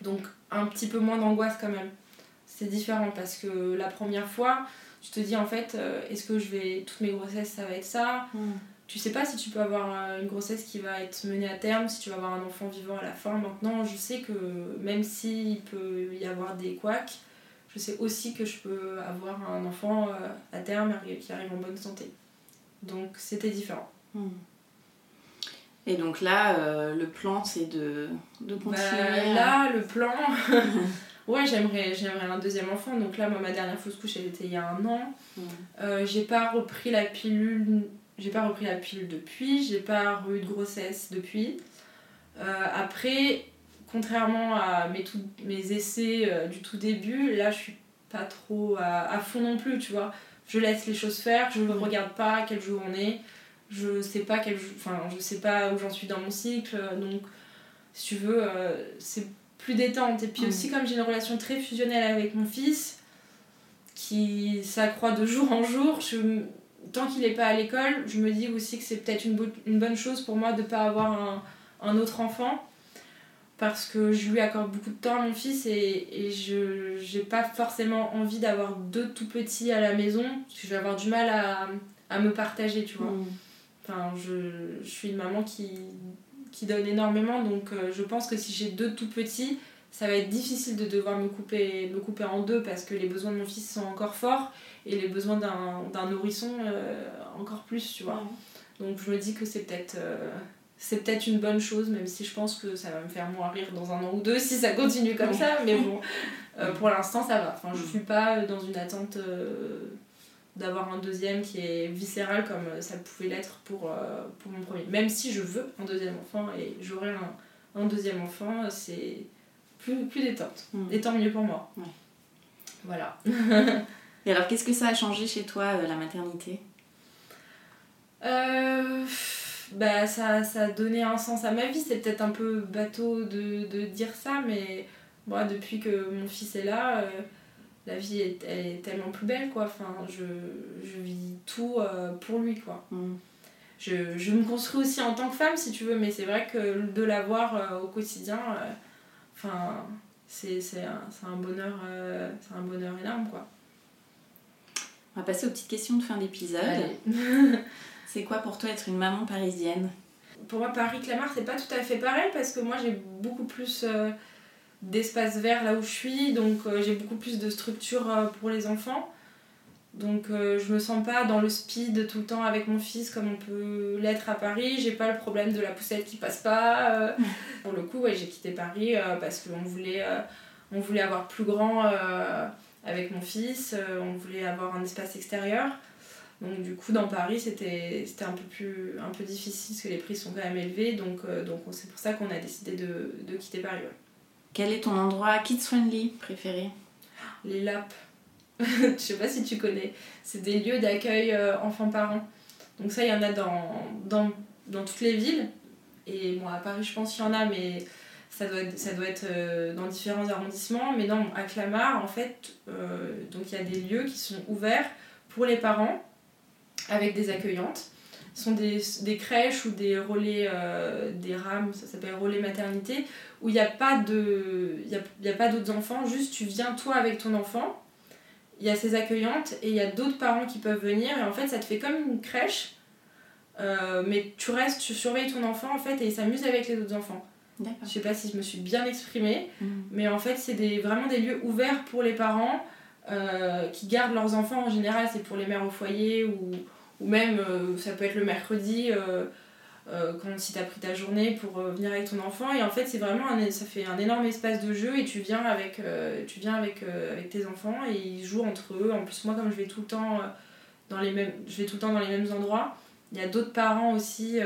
Speaker 4: Donc un petit peu moins d'angoisse quand même c'est différent parce que la première fois tu te dis en fait euh, est-ce que je vais toutes mes grossesses ça va être ça?
Speaker 3: Mm.
Speaker 4: tu sais pas si tu peux avoir euh, une grossesse qui va être menée à terme, si tu vas avoir un enfant vivant à la fin. Maintenant, je sais que même s'il peut y avoir des couacs, je sais aussi que je peux avoir un enfant euh, à terme et qui arrive en bonne santé. Donc c'était différent.
Speaker 3: Mm. Et donc là, euh, le plan, c'est de, de
Speaker 4: Bah,
Speaker 3: continuer. à-
Speaker 4: là, le plan, ouais, j'aimerais, j'aimerais un deuxième enfant. Donc là, moi, ma dernière fausse couche, elle était il y a un an. Euh, j'ai pas repris la pilule j'ai pas repris la pilule depuis. J'ai pas eu de grossesse depuis. Euh, après contrairement à mes, tout, mes essais euh, du tout début là je suis pas trop à, à fond non plus tu vois. Je laisse les choses faire je ne regarde pas quel jour on est. Je sais pas quel jour- enfin je sais pas où j'en suis dans mon cycle. Donc si tu veux euh, c'est plus détente et puis
Speaker 3: Mhm.
Speaker 4: aussi comme j'ai une relation très fusionnelle avec mon fils qui s'accroît de jour en jour je, tant qu'il n'est pas à l'école je me dis aussi que c'est peut-être une, bo- une bonne chose pour moi de pas avoir un, un autre enfant parce que je lui accorde beaucoup de temps à mon fils et, et je j'ai pas forcément envie d'avoir deux tout petits à la maison parce que je vais avoir du mal à, à me partager tu vois
Speaker 3: Mm.
Speaker 4: Enfin, je, je suis une maman qui, qui donne énormément, donc euh, je pense que si j'ai deux tout petits, ça va être difficile de devoir me couper, me couper en deux parce que les besoins de mon fils sont encore forts et les besoins d'un nourrisson euh, encore plus, tu vois. Donc je me dis que c'est peut-être euh, c'est peut-être une bonne chose, même si je pense que ça va me faire moins rire dans un an ou deux si ça continue comme ça, mais bon, euh, pour l'instant ça va. Enfin, je suis pas dans une attente d'avoir un deuxième qui est viscéral comme ça pouvait l'être pour, euh, pour mon premier. Même si je veux un deuxième enfant et j'aurai un, un deuxième enfant, c'est plus, plus détente.
Speaker 3: Mm.
Speaker 4: Et tant mieux pour moi.
Speaker 3: Ouais.
Speaker 4: Voilà.
Speaker 3: Et alors, qu'est-ce que ça a changé chez toi, euh, la maternité?
Speaker 4: Euh, bah, ça, ça a donné un sens à ma vie. C'est peut-être un peu bateau de, de dire ça, mais moi, depuis que mon fils est là, la vie est, elle est tellement plus belle, quoi. Enfin, je, je vis tout euh, pour lui, quoi.
Speaker 3: Mm.
Speaker 4: Je, je me construis aussi en tant que femme, si tu veux, mais c'est vrai que de l'avoir euh, au quotidien, euh, enfin, c'est c'est un, un bonheur c'est un bonheur énorme, quoi.
Speaker 3: On va passer aux petites questions de fin d'épisode. C'est quoi pour toi être une maman parisienne?
Speaker 4: Pour moi Paris Clamart c'est pas tout à fait pareil parce que moi j'ai beaucoup plus d'espace vert là où je suis, donc j'ai beaucoup plus de structure pour les enfants. Donc je me sens pas dans le speed tout le temps avec mon fils comme on peut l'être à Paris. J'ai pas le problème de la poussette qui passe pas. pour le coup, ouais, j'ai quitté Paris parce qu'on voulait, on voulait avoir plus grand avec mon fils, on voulait avoir un espace extérieur. Donc du coup dans Paris c'était un peu plus un peu difficile parce que les prix sont quand même élevés donc euh, donc c'est pour ça qu'on a décidé de, de, quitter Paris.
Speaker 3: Quel est ton endroit kids friendly préféré?
Speaker 4: Les Lapes. Je sais pas si tu connais. C'est des lieux d'accueil euh, enfants-parents. Donc ça il y en a dans, dans, dans, toutes les villes et moi à Paris je pense qu'il y en a mais ça doit être, ça doit être euh, dans différents arrondissements mais non à Clamart en fait donc il y a des lieux qui sont ouverts pour les parents avec des accueillantes. Ce sont des, des crèches ou des relais, euh, des rames, ça s'appelle relais maternité, où il n'y a pas de, y a, y a pas d'autres enfants, juste tu viens toi avec ton enfant, il y a ces accueillantes et il y a d'autres parents qui peuvent venir et en fait ça te fait comme une crèche, euh, mais tu restes, tu surveilles ton enfant en fait et il s'amuse avec les autres enfants. Je sais pas si je me suis bien exprimée, mm. mais en fait c'est des, vraiment des lieux ouverts pour les parents euh, qui gardent leurs enfants en général, c'est pour les mères au foyer ou, ou même euh, ça peut être le mercredi euh, quand si t'as pris ta journée pour venir avec ton enfant. Et en fait c'est vraiment un, ça fait un énorme espace de jeu et tu viens avec tu viens avec, avec tes enfants et ils jouent entre eux. En plus moi comme je vais tout le temps dans les mêmes je vais tout le temps dans les mêmes endroits il y a d'autres parents aussi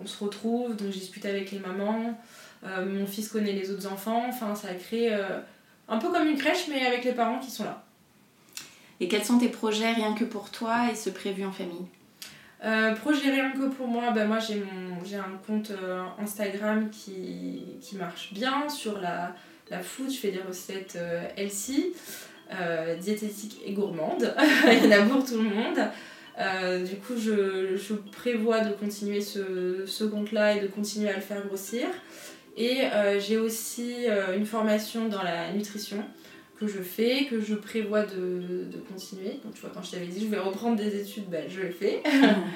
Speaker 4: on se retrouve donc je discute avec les mamans. Mon fils connaît les autres enfants. Enfin ça crée un peu comme une crèche mais avec les parents qui sont là.
Speaker 3: Et quels sont tes projets rien que pour toi et ce prévu en famille?
Speaker 4: Euh, projet rien que pour moi, ben moi j'ai, j'ai un compte euh, Instagram qui, qui, marche bien sur la, la food, je fais des recettes euh, healthy, euh, diététiques et gourmandes, il y en a pour tout le monde. du coup je, je, prévois de continuer ce, ce compte-là et de continuer à le faire grossir. Et j'ai aussi une formation dans la nutrition que je fais, que je prévois de, de continuer. Donc, tu vois, quand je t'avais dit je vais reprendre des études, ben, je le fais.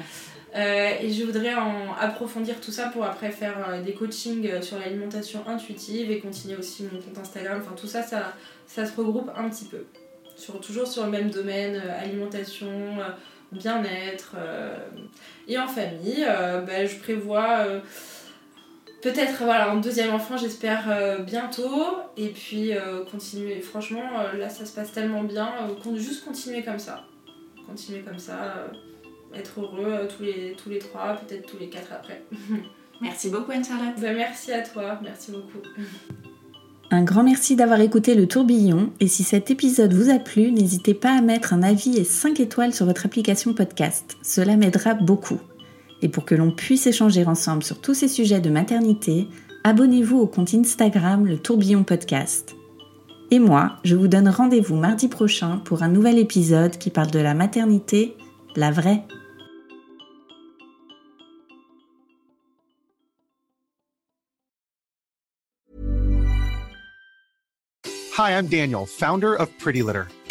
Speaker 4: euh, et je voudrais en approfondir tout ça pour après faire euh, des coachings euh, sur l'alimentation intuitive et continuer aussi mon compte Instagram. Enfin, tout ça, ça, ça se regroupe un petit peu. Sur, toujours sur le même domaine, alimentation, bien-être. et en famille, ben, je prévois peut-être voilà un deuxième enfant j'espère euh, bientôt. Et puis euh, continuer. Franchement euh, là ça se passe tellement bien juste continuer comme ça. Continuer comme ça être heureux tous les tous les trois peut-être tous les quatre après.
Speaker 3: Merci beaucoup Anne-Charlotte.
Speaker 4: Ben, merci à toi. Merci beaucoup.
Speaker 3: Un grand merci d'avoir écouté le tourbillon. Et si cet épisode vous a plu, n'hésitez pas à mettre un avis et 5 étoiles sur votre application podcast. Cela m'aidera beaucoup. Et pour que l'on puisse échanger ensemble sur tous ces sujets de maternité, abonnez-vous au compte Instagram Le Tourbillon Podcast. Et moi, je vous donne rendez-vous mardi prochain pour un nouvel épisode qui parle de la maternité, la vraie.
Speaker 5: Hi, I'm Daniel, founder of Pretty Litter.